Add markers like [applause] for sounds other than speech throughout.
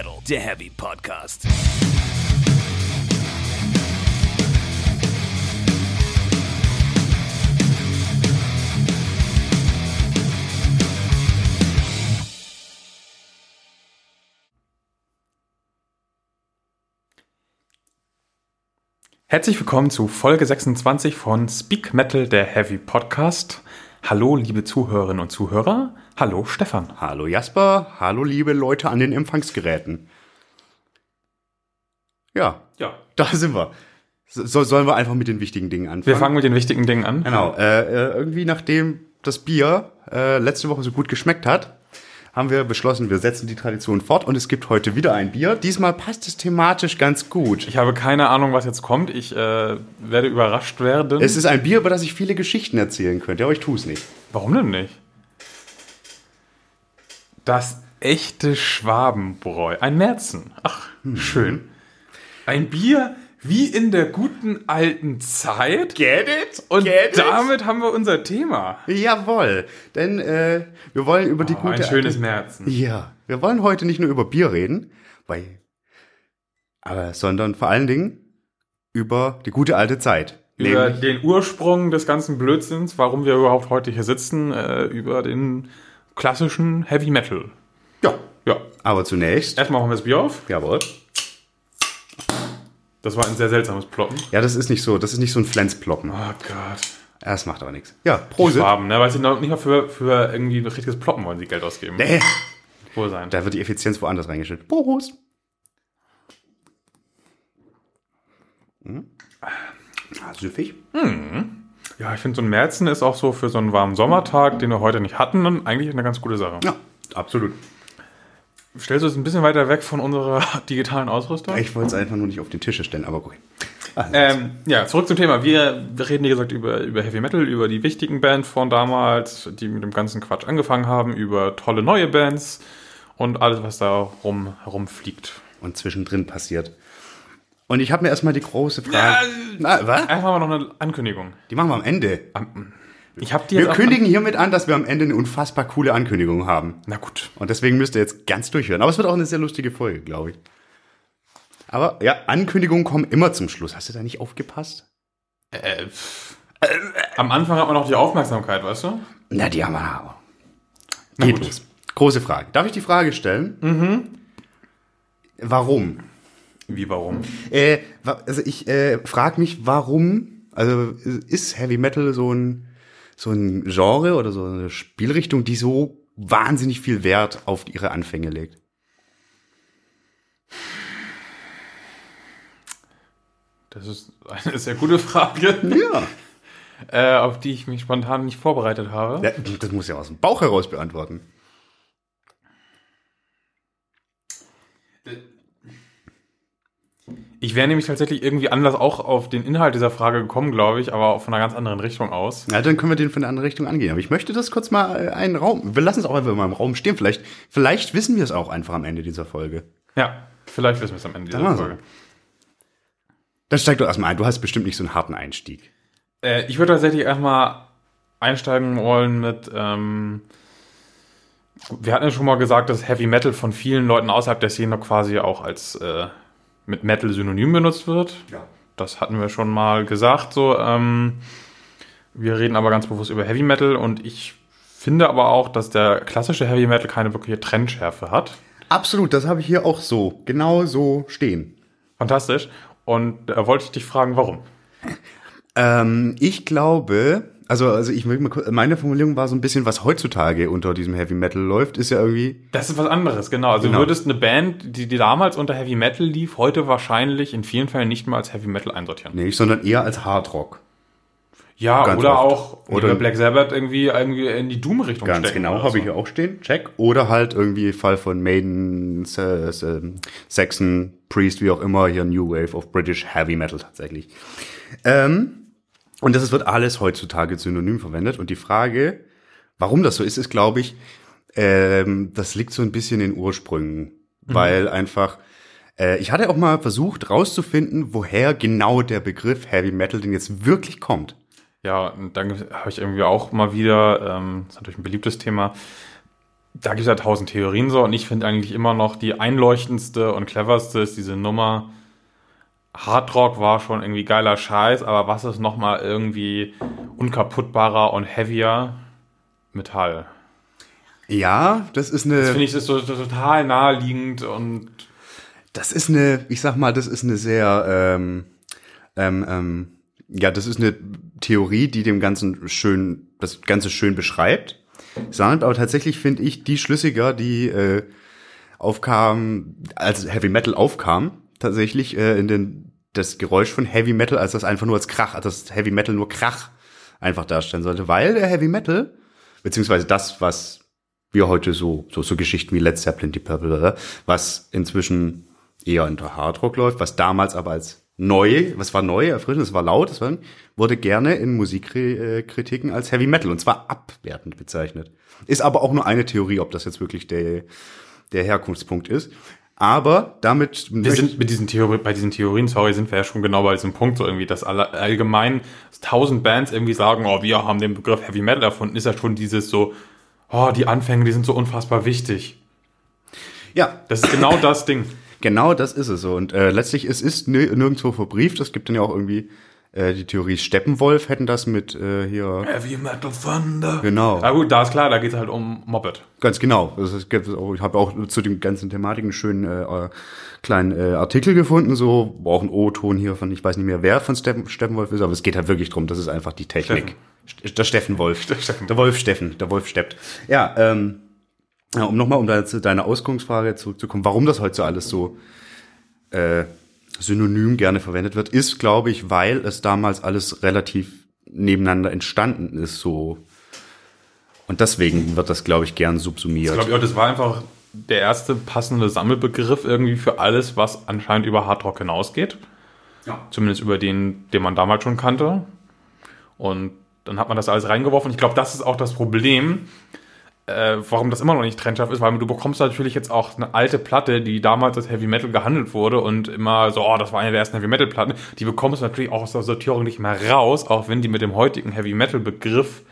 Metal, der Heavy Podcast. Herzlich willkommen zu Folge 26 von Speak Metal, der Heavy Podcast. Hallo, liebe Zuhörerinnen und Zuhörer. Hallo, Stefan. Hallo Jasper, hallo liebe Leute an den Empfangsgeräten. Ja, Ja. da sind wir. So, sollen wir einfach mit den wichtigen Dingen anfangen? Wir fangen mit den wichtigen Dingen an. Genau, äh, äh, irgendwie nachdem das Bier äh, letzte Woche so gut geschmeckt hat, haben wir beschlossen, wir setzen die Tradition fort und es gibt heute wieder ein Bier. Diesmal passt es thematisch ganz gut. Ich habe keine Ahnung, was jetzt kommt. Ich äh, werde überrascht werden. Es ist ein Bier, über das ich viele Geschichten erzählen könnte, aber ich tue es nicht. Warum denn nicht? Das echte Schwabenbräu. Ein Märzen. Ach, schön. Ein Bier wie in der guten alten Zeit. Get it? Und Get it? damit haben wir unser Thema. Jawohl, denn äh, wir wollen über die Oh, gute ein schönes alte- Märzen. Ja, wir wollen heute nicht nur über Bier reden, bei, aber, sondern vor allen Dingen über die gute alte Zeit. Über Nämlich, den Ursprung des ganzen Blödsinns, warum wir überhaupt heute hier sitzen, äh, über den klassischen Heavy Metal. ja, Ja, aber zunächst, erstmal machen wir das Bier auf. jawohl. Das war ein sehr seltsames Ploppen. Ja, das ist nicht so, das ist nicht so ein Flenzploppen. Oh Gott. Ja, Das macht aber nichts. Ja, Die Prosit. Schwaben, ne? Weil sie noch nicht mal für, für irgendwie ein richtiges Ploppen wollen sie Geld ausgeben. Nee, Wohl sein. da wird die Effizienz woanders reingestellt. Prost. Hm. Ah, süffig. Ja, ich finde, so ein Märzen ist auch so für so einen warmen Sommertag, den wir heute nicht hatten, eigentlich eine ganz gute Sache. Ja, absolut. Stellst du es ein bisschen weiter weg von unserer [laughs] digitalen Ausrüstung? Ich wollte es einfach nur nicht auf den Tische stellen, aber [laughs] gut. Ähm, ja, zurück zum Thema. Wir, wir reden, wie gesagt, über, über Heavy Metal, über die wichtigen Bands von damals, die mit dem ganzen Quatsch angefangen haben, über tolle neue Bands und alles, was da rum, herumfliegt. Und zwischendrin passiert. Und ich habe mir erstmal die große Frage. Na, was? Einfach mal noch eine Ankündigung. Die machen wir am Ende. Ich habe die Wir auch- kündigen hiermit an, dass wir am Ende eine unfassbar coole Ankündigung haben. Na gut. Und deswegen müsst ihr jetzt ganz durchhören. Aber es wird auch eine sehr lustige Folge, glaube ich. Aber ja, Ankündigungen kommen immer zum Schluss. Hast du da nicht aufgepasst? Äh, pff. Am Anfang hat man noch die Aufmerksamkeit, weißt du? Na, die haben wir aber. Na Geht gut. los. Große Frage. Darf ich die Frage stellen? Mhm. Warum? Wie, warum? Äh, also ich äh, frage mich, warum, also ist Heavy Metal so ein, so ein Genre oder so eine Spielrichtung, die so wahnsinnig viel Wert auf ihre Anfänge legt? Das ist eine sehr gute Frage, Ja. äh, auf die ich mich spontan nicht vorbereitet habe. ja. Das muss ja aus dem Bauch heraus beantworten. Ich wäre nämlich tatsächlich irgendwie anders auch auf den Inhalt dieser Frage gekommen, glaube ich, aber auch von einer ganz anderen Richtung aus. Ja, dann können wir den von der anderen Richtung angehen. Aber ich möchte das kurz mal äh, einen Raum, wir lassen es auch einfach mal im Raum stehen. Vielleicht, vielleicht wissen wir es auch einfach am Ende dieser Folge. Ja, vielleicht wissen wir es am Ende Dann dieser so. Folge. Dann steig doch erstmal ein. Du hast bestimmt nicht so einen harten Einstieg. Äh, ich würde tatsächlich erstmal einsteigen wollen mit. Ähm, wir hatten ja schon mal gesagt, dass Heavy Metal von vielen Leuten außerhalb der Szene quasi auch als äh, mit Metal synonym benutzt wird. Ja. Das hatten wir schon mal gesagt. So, ähm, wir reden aber ganz bewusst über Heavy Metal und ich finde aber auch, dass der klassische Heavy Metal keine wirkliche Trendschärfe hat. Absolut, das habe ich hier auch so, genau so stehen. Fantastisch. Und da wollte ich dich fragen, warum? Ähm, ich glaube, also, also ich will mal meine Formulierung war so ein bisschen, was heutzutage unter diesem Heavy Metal läuft, ist ja irgendwie, Das ist was anderes, genau. Also Genau. du würdest eine Band, die, die damals unter Heavy Metal lief, heute wahrscheinlich in vielen Fällen nicht mehr als Heavy Metal einsortieren. nee, sondern eher als Hardrock. Ja, Ganz oder oft. auch Oder- Black Sabbath irgendwie, irgendwie in die Doom-Richtung Ganz stecken genau, habe so. ich hier auch stehen, check. Oder halt irgendwie Fall von Maiden, ähm, Saxon, Priest, wie auch immer, hier New Wave of British Heavy Metal tatsächlich. Ähm, und das wird alles heutzutage synonym verwendet. Und die Frage, warum das so ist, ist, glaube ich, ähm, das liegt so ein bisschen in den Ursprüngen. Weil einfach, äh, ich hatte auch mal versucht rauszufinden, woher genau der Begriff Heavy Metal denn jetzt wirklich kommt. Ja, und dann habe ich irgendwie auch mal wieder, ähm, das ist natürlich ein beliebtes Thema, da gibt es ja tausend Theorien so und ich finde eigentlich immer noch die einleuchtendste und cleverste ist diese Nummer. Hardrock war schon irgendwie geiler Scheiß, aber was ist nochmal irgendwie unkaputtbarer und heavier? Metall. Ja, das ist eine. Das finde ich das ist so, so total naheliegend und Das ist eine, ich sag mal, das ist eine sehr, ähm, ähm, ähm, ja, das ist eine Theorie, die dem Ganzen schön, das Ganze schön beschreibt. Sondern aber tatsächlich finde ich die schlüssiger, die äh, aufkam, als Heavy Metal aufkam, tatsächlich äh, in den das Geräusch von Heavy Metal, als das einfach nur als Krach, als das Heavy Metal nur Krach einfach darstellen sollte, weil der Heavy Metal beziehungsweise das, was wir heute so, so, so Geschichten wie Led Zeppelin, Deep Purple, oder, was inzwischen eher unter Hardrock läuft, was damals aber als neu, was war neu, erfrischend, es war laut, es war, wurde gerne in Musikkritiken als Heavy Metal und zwar abwertend bezeichnet. Ist aber auch nur eine Theorie, ob das jetzt wirklich der, der Herkunftspunkt ist. Aber damit wir sind mit diesen Theorie, bei diesen Theorien, sorry, sind wir ja schon genau bei diesem Punkt so irgendwie, dass alle, allgemein tausend Bands irgendwie sagen, oh, wir haben den Begriff Heavy Metal erfunden, ist ja schon dieses so, oh, die Anfänge, die sind so unfassbar wichtig. ja, Das ist genau das Ding. Genau, das ist es so. Und äh, letztlich, es ist nir- nirgendwo verbrieft. Es gibt dann ja auch irgendwie äh, die Theorie, Steppenwolf hätten das mit äh, hier. Heavy Metal Thunder. Genau. Na gut, da ist klar, da geht es halt um Moped. Ganz genau. Also es gibt auch, ich habe auch zu den ganzen Thematiken einen schönen äh, äh, kleinen äh, Artikel gefunden, so auch ein O-Ton hier von, ich weiß nicht mehr, wer von Steppen, Steppenwolf ist, aber es geht halt wirklich drum. Das ist einfach die Technik. St- Der Steffenwolf. [laughs] Der Steffen. Der Wolf Steffen. Der Wolf steppt. Ja, ähm, ja, um nochmal um da zu deiner Ausgangsfrage zurückzukommen, warum das heute so alles so äh, synonym gerne verwendet wird, ist, glaube ich, weil es damals alles relativ nebeneinander entstanden ist, so. Und deswegen wird das, glaube ich, gern subsumiert. Ich glaube, ja, das war einfach der erste passende Sammelbegriff irgendwie für alles, was anscheinend über Hardrock hinausgeht. Ja. Zumindest über den, den man damals schon kannte. Und dann hat man das alles reingeworfen. Ich glaube, das ist auch das Problem, äh, warum das immer noch nicht trennscharf ist, weil du bekommst natürlich jetzt auch eine alte Platte, die damals als Heavy Metal gehandelt wurde und immer so, oh, das war eine der ersten Heavy Metal Platten. Die bekommst du natürlich auch aus der Sortierung nicht mehr raus, auch wenn die mit dem heutigen Heavy Metal Begriff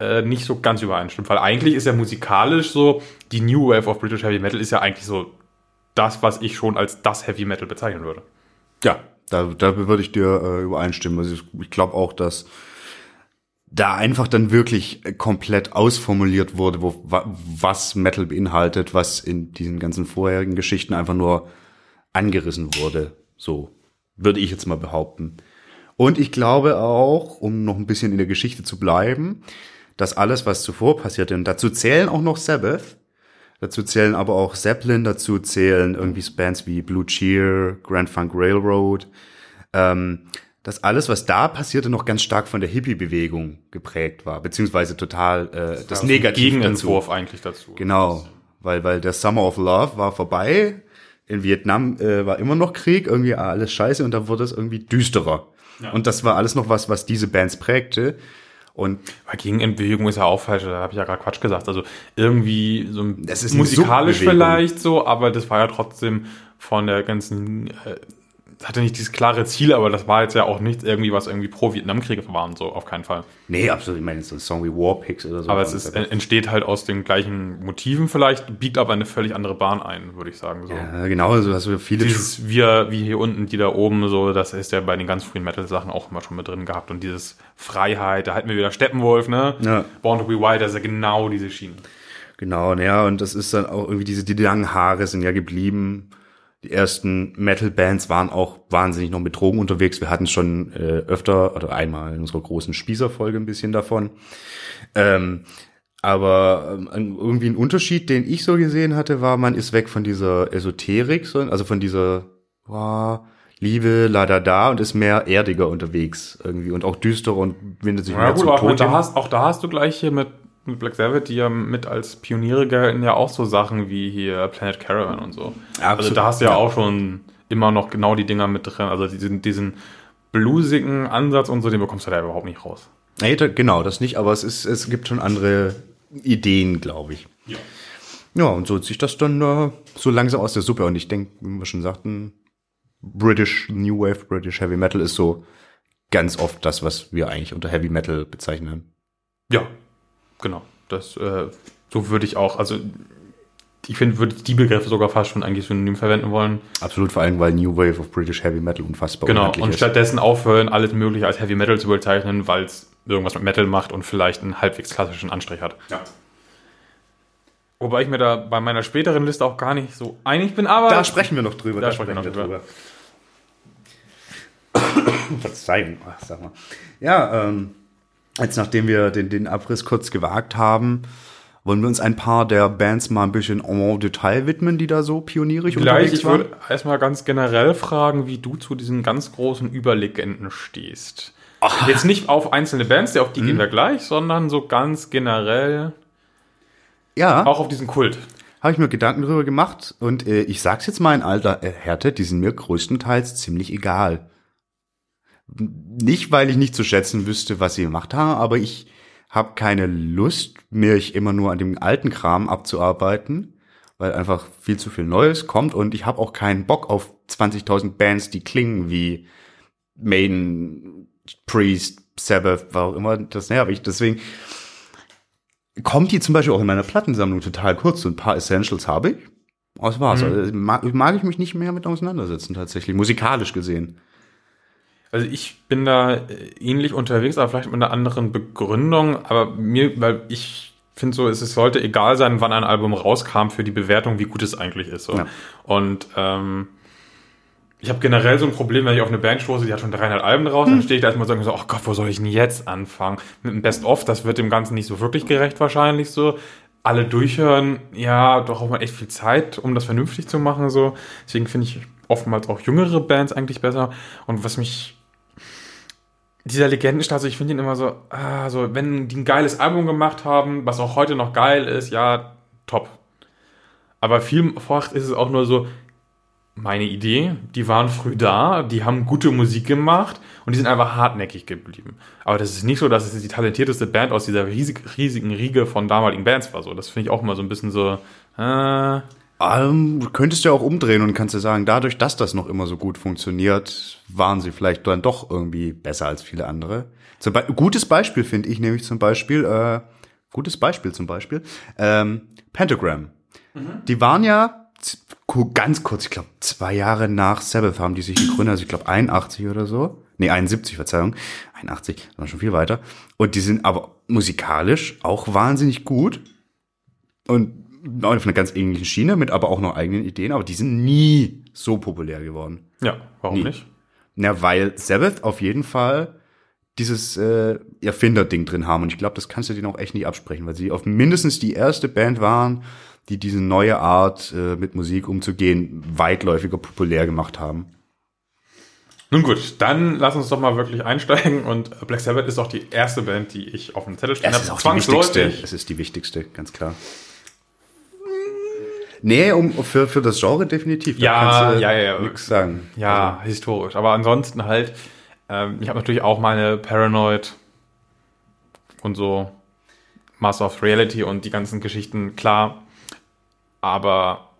äh, nicht so ganz übereinstimmt. Weil eigentlich ist ja musikalisch so, die New Wave of British Heavy Metal ist ja eigentlich so das, was ich schon als das Heavy Metal bezeichnen würde. Ja, da, da würde ich dir äh, übereinstimmen. Also ich, ich glaube auch, dass da einfach dann wirklich äh, komplett ausformuliert wurde, wo, wa, was Metal beinhaltet, was in diesen ganzen vorherigen Geschichten einfach nur angerissen wurde. So würde ich jetzt mal behaupten. Und ich glaube auch, um noch ein bisschen in der Geschichte zu bleiben, dass alles, was zuvor passierte, und dazu zählen auch noch Sabbath, dazu zählen aber auch Zeppelin, dazu zählen irgendwie Bands wie Blue Cheer, Grand Funk Railroad, ähm, dass alles, was da passierte, noch ganz stark von der Hippie-Bewegung geprägt war, beziehungsweise total äh, das ein Negativ dazu. Gegenentwurf eigentlich dazu. Genau, weil, weil der Summer of Love war vorbei. In Vietnam äh, war immer noch Krieg, irgendwie alles scheiße und da wurde es irgendwie düsterer. Und das war alles noch was, was diese Bands prägte. Und Weil Gegenentbewegung ist ja auch falsch, da habe ich ja gerade Quatsch gesagt. Also irgendwie so ein- Das ist musikalisch vielleicht so, aber das war ja trotzdem von der ganzen, äh, das hatte nicht dieses klare Ziel, aber das war jetzt ja auch nichts irgendwie, was irgendwie pro Vietnamkrieg war und so, auf keinen Fall. nee, absolut, ich meine, so ein Song wie Warpigs oder so. Aber es ist, entsteht halt aus den gleichen Motiven vielleicht, biegt aber eine völlig andere Bahn ein, würde ich sagen. So. ja, genau, so hast du viele Dieses wir, wie hier unten, die da oben, so, das ist ja bei den ganz frühen Metal-Sachen auch immer schon mit drin gehabt. Und dieses Freiheit, da hatten wir wieder Steppenwolf, ne? Ja. Born to be Wild, das ist ja genau diese Schiene. Genau, ja, und das ist dann auch irgendwie diese, die langen Haare sind ja geblieben. Die ersten Metal-Bands waren auch wahnsinnig noch mit Drogen unterwegs. Wir hatten schon äh, öfter oder einmal in unserer großen Spießerfolge ein bisschen davon. Ähm, aber ähm, irgendwie ein Unterschied, den ich so gesehen hatte, war, man ist weg von dieser Esoterik, so, also von dieser wow, Liebe, la da da und ist mehr erdiger unterwegs irgendwie und auch düsterer und windet sich Ja mehr gut, zum auch, Tod da hast, auch da hast du gleich hier mit, mit Black Sabbath, die ja mit als Pioniere gelten, ja auch so Sachen wie hier Planet Caravan und so. Also Absolut, da hast du ja, ja. auch schon immer noch genau die Dinger mit drin. Also diesen, diesen bluesigen Ansatz und so, den bekommst du da überhaupt nicht raus. Nee, genau, das nicht, aber es ist, es gibt schon andere Ideen, glaube ich. Ja. Ja, und so zieht das dann äh, so langsam aus der Suppe. Und ich denke, wie wir schon sagten, British New Wave, British Heavy Metal ist so ganz oft das, was wir eigentlich unter Heavy Metal bezeichnen. Ja, genau. Das äh, so würde ich auch, also ich finde, würde die Begriffe sogar fast schon eigentlich synonym verwenden wollen. Absolut, vor allem, weil New Wave of British Heavy Metal unfassbar Genau, und ist. stattdessen aufhören, alles Mögliche als Heavy Metal zu bezeichnen, weil es irgendwas mit Metal macht und vielleicht einen halbwegs klassischen Anstrich hat. Ja. Wobei ich mir da bei meiner späteren Liste auch gar nicht so einig bin, aber Da sprechen wir noch drüber. Da sprechen wir noch drüber. [coughs] Verzeihung, ach, sag mal. Ja, ähm, jetzt nachdem wir den, den Abriss kurz gewagt haben, wollen wir uns ein paar der Bands mal ein bisschen en Detail widmen, die da so pionierig Vielleicht, unterwegs ich waren? würde erstmal ganz generell fragen, wie du zu diesen ganz großen Überlegenden stehst. Jetzt nicht auf einzelne Bands, die auf die Hm. gehen wir gleich, sondern so ganz generell Ja, auch auf diesen Kult. habe ich mir Gedanken drüber gemacht und äh, ich sag's jetzt mal in alter Härte, die sind mir größtenteils ziemlich egal. Nicht, weil ich nicht zu schätzen wüsste, was sie gemacht haben, aber ich habe keine Lust, mich immer nur an dem alten Kram abzuarbeiten, weil einfach viel zu viel Neues kommt und ich habe auch keinen Bock auf 20.000 Bands, die klingen wie Maiden, Priest, Sabbath, war auch immer das nervig. Deswegen kommt die zum Beispiel auch in meiner Plattensammlung total kurz. So ein paar Essentials habe ich. Das war's. Also mag, mag ich mich nicht mehr mit auseinandersetzen, tatsächlich, musikalisch gesehen. Also ich bin da äh, ähnlich unterwegs, aber vielleicht mit einer anderen Begründung. Aber mir, weil ich finde so, es es sollte egal sein, wann ein Album rauskam für die Bewertung, wie gut es eigentlich ist. So. Ja. Und ähm, ich habe generell so ein Problem, wenn ich auf eine Band stoße, die hat schon 300 Alben raus, dann stehe ich da erstmal so und so, oh Gott, wo soll ich denn jetzt anfangen? Mit dem Best-of, das wird dem Ganzen nicht so wirklich gerecht wahrscheinlich so. Alle durchhören, ja, doch auch mal echt viel Zeit, um das vernünftig zu machen so. Deswegen finde ich oftmals auch jüngere Bands eigentlich besser. Und was mich dieser Legendenstatus, ich finde ihn immer so, ah, so, wenn die ein geiles Album gemacht haben, was auch heute noch geil ist, ja, top. Aber vielfach ist es auch nur so, meine Idee, die waren früh da, die haben gute Musik gemacht und die sind einfach hartnäckig geblieben. Aber das ist nicht so, dass es die talentierteste Band aus dieser riesig, riesigen Riege von damaligen Bands war. So, das finde ich auch immer so ein bisschen so, äh, Du könntest ja auch umdrehen und kannst ja sagen, dadurch, dass das noch immer so gut funktioniert, waren sie vielleicht dann doch irgendwie besser als viele andere. Zum Be gutes Beispiel finde ich nämlich zum Beispiel, äh, gutes Beispiel zum Beispiel, ähm, Pentagram. Die waren ja ganz kurz, ich glaube zwei Jahre nach Sabbath haben die sich gegründet, also ich glaube 81 oder so. Nee, 71, Verzeihung. 81, das war schon viel weiter. Und die sind aber musikalisch auch wahnsinnig gut und auf einer ganz ähnlichen Schiene, mit aber auch noch eigenen Ideen, aber die sind nie so populär geworden. ja, warum Nie. nicht? Na, weil Sabbath auf jeden Fall dieses äh, Erfinder-Ding drin haben und ich glaube, das kannst du denen auch echt nicht absprechen, weil sie auf mindestens die erste Band waren, die diese neue Art, äh, mit Musik umzugehen, weitläufiger populär gemacht haben. Nun gut, dann lass uns doch mal wirklich einsteigen und Black Sabbath ist auch die erste Band, die ich auf dem Zettel stehen Es habe. ist auch die wichtigste. Es ist die wichtigste, ganz klar. Nee, um, für, für das Genre definitiv. Da Ja, kannst du ja, ja, ja. Nix sagen. Ja, historisch. Aber ansonsten halt, ähm, ich habe natürlich auch meine Paranoid und so Master of Reality und die ganzen Geschichten, klar. Aber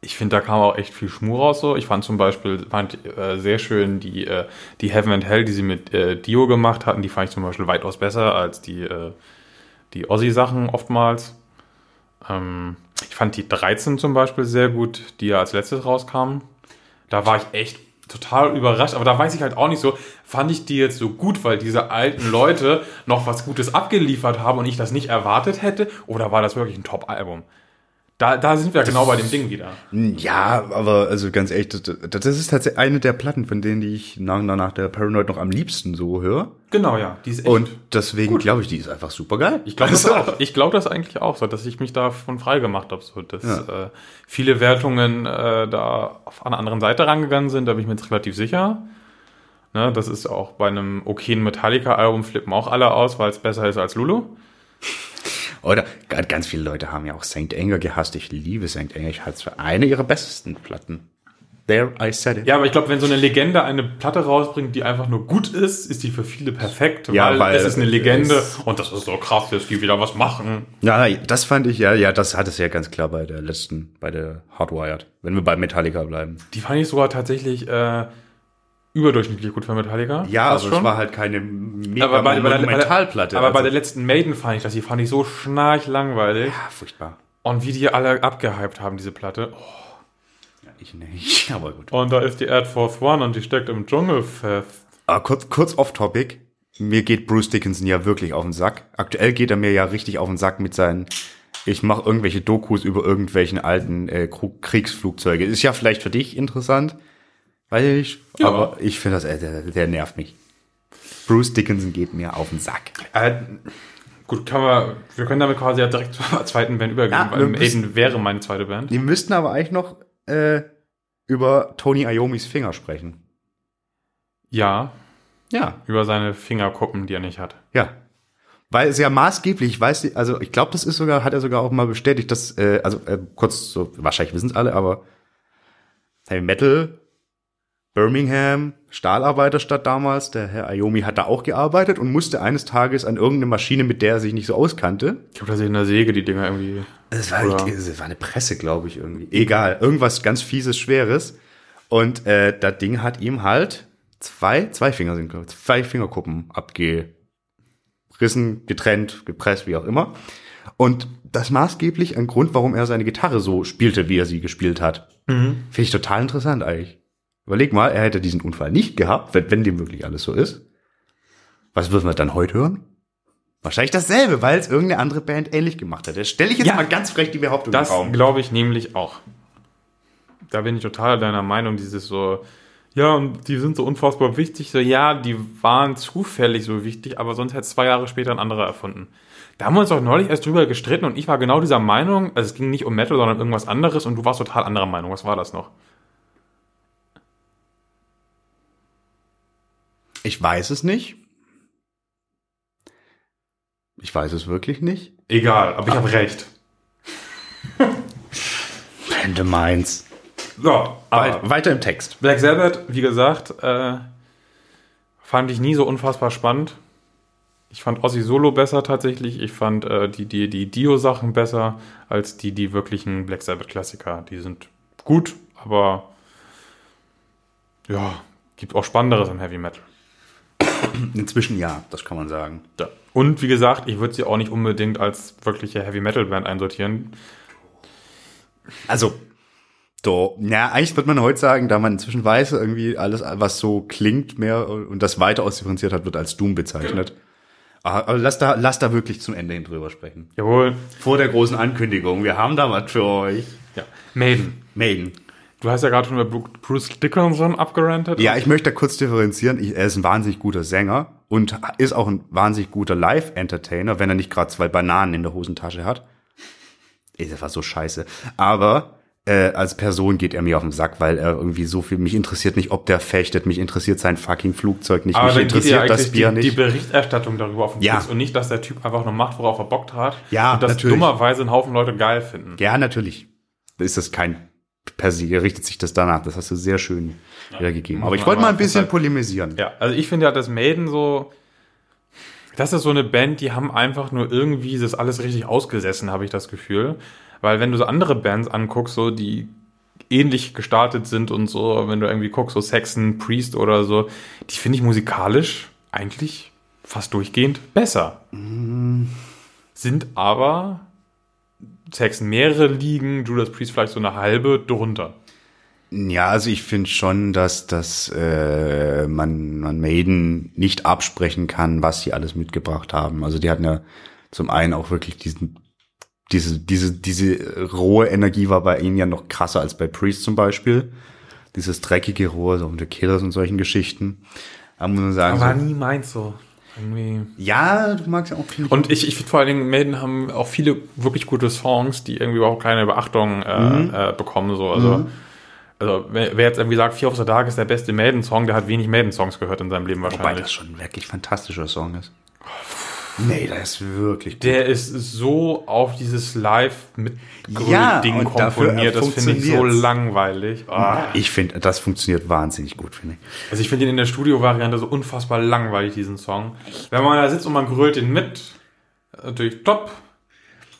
ich finde, da kam auch echt viel Schmur raus. So. Ich fand zum Beispiel fand, äh, sehr schön die, äh, die Heaven and Hell, die sie mit äh, Dio gemacht hatten. Die fand ich zum Beispiel weitaus besser als die, äh, die Ozzy-Sachen oftmals. Ähm, ich fand die 13 zum Beispiel sehr gut, die ja als letztes rauskamen. Da war ich echt total überrascht, aber da weiß ich halt auch nicht so, fand ich die jetzt so gut, weil diese alten Leute noch was Gutes abgeliefert haben und ich das nicht erwartet hätte, oder war das wirklich ein Top-Album? Da, da sind wir genau bei dem Ding wieder. Ja, aber also ganz ehrlich, das, das ist tatsächlich eine der Platten, von denen die ich nach, nach der Paranoid noch am liebsten so höre. Genau, ja. Die ist echt Und deswegen glaube ich, die ist einfach super geil. Ich glaube das [laughs] auch. Ich glaube das eigentlich auch, so, dass ich mich davon frei gemacht habe, so, dass äh, viele Wertungen äh, da auf einer anderen Seite rangegangen sind. Da bin ich mir jetzt relativ sicher. Ne, das ist auch bei einem okayen Metallica-Album flippen auch alle aus, weil es besser ist als Lulu. Oder ga- ganz viele Leute haben ja auch St. Anger gehasst. Ich liebe St. Anger. Ich halte es für eine ihrer besten Platten. There, I said it. Ja, aber ich glaube, wenn so eine Legende eine Platte rausbringt, die einfach nur gut ist, ist die für viele perfekt, Ja, weil, weil es ist eine Legende es- und das ist so krass, dass die wieder was machen. Ja, das fand ich, ja, ja, das hat es ja ganz klar bei der letzten, bei der Hardwired. Wenn wir bei Metallica bleiben. Die fand ich sogar tatsächlich äh, überdurchschnittlich gut für Metallica. Ja, also also es war halt keine mega aber bei, bei, der, aber bei also, der letzten Maiden fand ich das, die fand ich so schnarchlangweilig. ja, furchtbar. Und wie die alle abgehypt haben, diese Platte. Oh. Ja, ich nicht, [laughs] aber gut. Und da ist die Air Force One und die steckt im Dschungel fest. Aber kurz, kurz off-topic. Mir geht Bruce Dickinson ja wirklich auf den Sack. Aktuell geht er mir ja richtig auf den Sack mit seinen, ich mache irgendwelche Dokus über irgendwelchen alten äh, Kriegsflugzeuge. Ist ja vielleicht für dich interessant, weiß ich, Ja. aber ich finde das, äh, der, der nervt mich. Bruce Dickinson geht mir auf den Sack. Äh, gut, kann man, wir können damit quasi ja direkt [laughs] zur zweiten Band übergehen, Ja, weil müssen- Aiden wäre meine zweite Band. Wir müssten aber eigentlich noch äh, über Tony Iommis Finger sprechen. Ja, Ja, über seine Fingerkuppen, die er nicht hat. Ja. Weil es ja maßgeblich, ich weiß nicht, also ich glaube, das ist sogar, hat er sogar auch mal bestätigt, dass, äh, also äh, kurz so, wahrscheinlich wissen es alle, aber Heavy Metal, Birmingham, Stahlarbeiterstadt damals, der Herr Ayomi hat da auch gearbeitet und musste eines Tages an irgendeine Maschine, mit der er sich nicht so auskannte. Ich glaube, da in der Säge die Dinger irgendwie. Es war, war eine Presse, glaube ich, irgendwie. Egal, irgendwas ganz fieses, schweres. Und äh, das Ding hat ihm halt zwei, zwei Finger sind, zwei Fingerkuppen abgerissen, getrennt, gepresst, wie auch immer. Und das maßgeblich ein Grund, warum er seine Gitarre so spielte, wie er sie gespielt hat. Finde ich total interessant eigentlich. Überleg mal, er hätte diesen Unfall nicht gehabt, wenn, wenn dem wirklich alles so ist. Was würden wir dann heute hören? Wahrscheinlich dasselbe, weil es irgendeine andere Band ähnlich gemacht hat. Da stelle ich jetzt Ja. mal ganz frech die Behauptung Das Raum. glaube ich nämlich auch. Da bin ich total deiner Meinung, dieses so, ja, und die sind so unfassbar wichtig. So, ja, die waren zufällig so wichtig, aber sonst hätte es zwei Jahre später ein anderer erfunden. Da haben wir uns auch neulich erst drüber gestritten und ich war genau dieser Meinung, also es ging nicht um Metal, sondern irgendwas anderes und du warst total anderer Meinung. Was war das noch? Ich weiß es nicht. Ich weiß es wirklich nicht. Egal, aber ich habe recht. [laughs] Wenn du meinst. So, aber weiter im Text. Black Sabbath, wie gesagt, äh, fand ich nie so unfassbar spannend. Ich fand Ozzy Solo besser tatsächlich. Ich fand äh, die, die, die Dio-Sachen besser als die, die wirklichen Black Sabbath-Klassiker. Die sind gut, aber ja, gibt auch Spannenderes im Heavy Metal. Inzwischen ja, das kann man sagen. Ja. Und wie gesagt, ich würde sie auch nicht unbedingt als wirkliche Heavy Metal Band einsortieren. Also, so, ja, eigentlich wird man heute sagen, da man inzwischen weiß, irgendwie alles, was so klingt mehr und das weiter ausdifferenziert hat, wird als Doom bezeichnet. Aber aber lass da, lass da wirklich zum Ende hin drüber sprechen. Jawohl. Vor der großen Ankündigung. Wir haben da was für euch. Ja. Maiden. Maiden. Du hast ja gerade schon über Bruce Dickinson abgerantet. Ja, ich möchte da kurz differenzieren. Ich, er ist ein wahnsinnig guter Sänger und ist auch ein wahnsinnig guter Live-Entertainer, wenn er nicht gerade zwei Bananen in der Hosentasche hat. Ist einfach so scheiße. Aber äh, als Person geht er mir auf den Sack, weil er irgendwie so viel, mich interessiert nicht, ob der fechtet, mich interessiert sein fucking Flugzeug nicht, Aber mich interessiert ja das Bier die, die nicht. Berichterstattung darüber auf den Ja. Und nicht, dass der Typ einfach nur macht, worauf er Bock hat. Ja, und das natürlich. dummerweise ein Haufen Leute geil finden. ja, natürlich. Ist das kein per se, richtet sich das danach. Das hast du sehr schön wiedergegeben. Aber ich wollte mal ein bisschen halt- polemisieren. Ja, also ich finde ja, dass Maiden so, das ist so eine Band, die haben einfach nur irgendwie das alles richtig ausgesessen, habe ich das Gefühl. Weil wenn du so andere Bands anguckst, so die ähnlich gestartet sind und so, wenn du irgendwie guckst, so Saxon, Priest oder so, die finde ich musikalisch eigentlich fast durchgehend besser. Sind aber Saxon mehrere Ligen, Judas Priest vielleicht so eine halbe drunter. Ja, also ich finde schon, dass, dass äh, man, man Maiden nicht absprechen kann, was sie alles mitgebracht haben. Also die hatten ja zum einen auch wirklich diesen, diese, diese, diese rohe Energie war bei ihnen ja noch krasser als bei Priest zum Beispiel. Dieses dreckige Rohr, so unter Killers und solchen Geschichten. Da muss man sagen, Aber so, nie meins so. Irgendwie. ja, du magst ja auch viel. Und ich, ich finde vor allen Dingen, Maiden haben auch viele wirklich gute Songs, die irgendwie überhaupt keine Beachtung äh, Mhm. äh, bekommen. So. Also, also wer, wer jetzt irgendwie sagt, Fear of the Dark ist der beste Maiden-Song, der hat wenig Maiden-Songs gehört in seinem Leben Wobei wahrscheinlich. das schon ein wirklich fantastischer Song ist. Nee, der ist wirklich gut. Der ist so auf dieses live mit Ja, Ding komponiert. Das finde ich so langweilig. Ah. Ich finde, das funktioniert wahnsinnig gut, finde ich. Also ich finde ihn in der Studio-Variante so unfassbar langweilig, diesen Song. Wenn man da sitzt und man grölt ihn mit, natürlich top.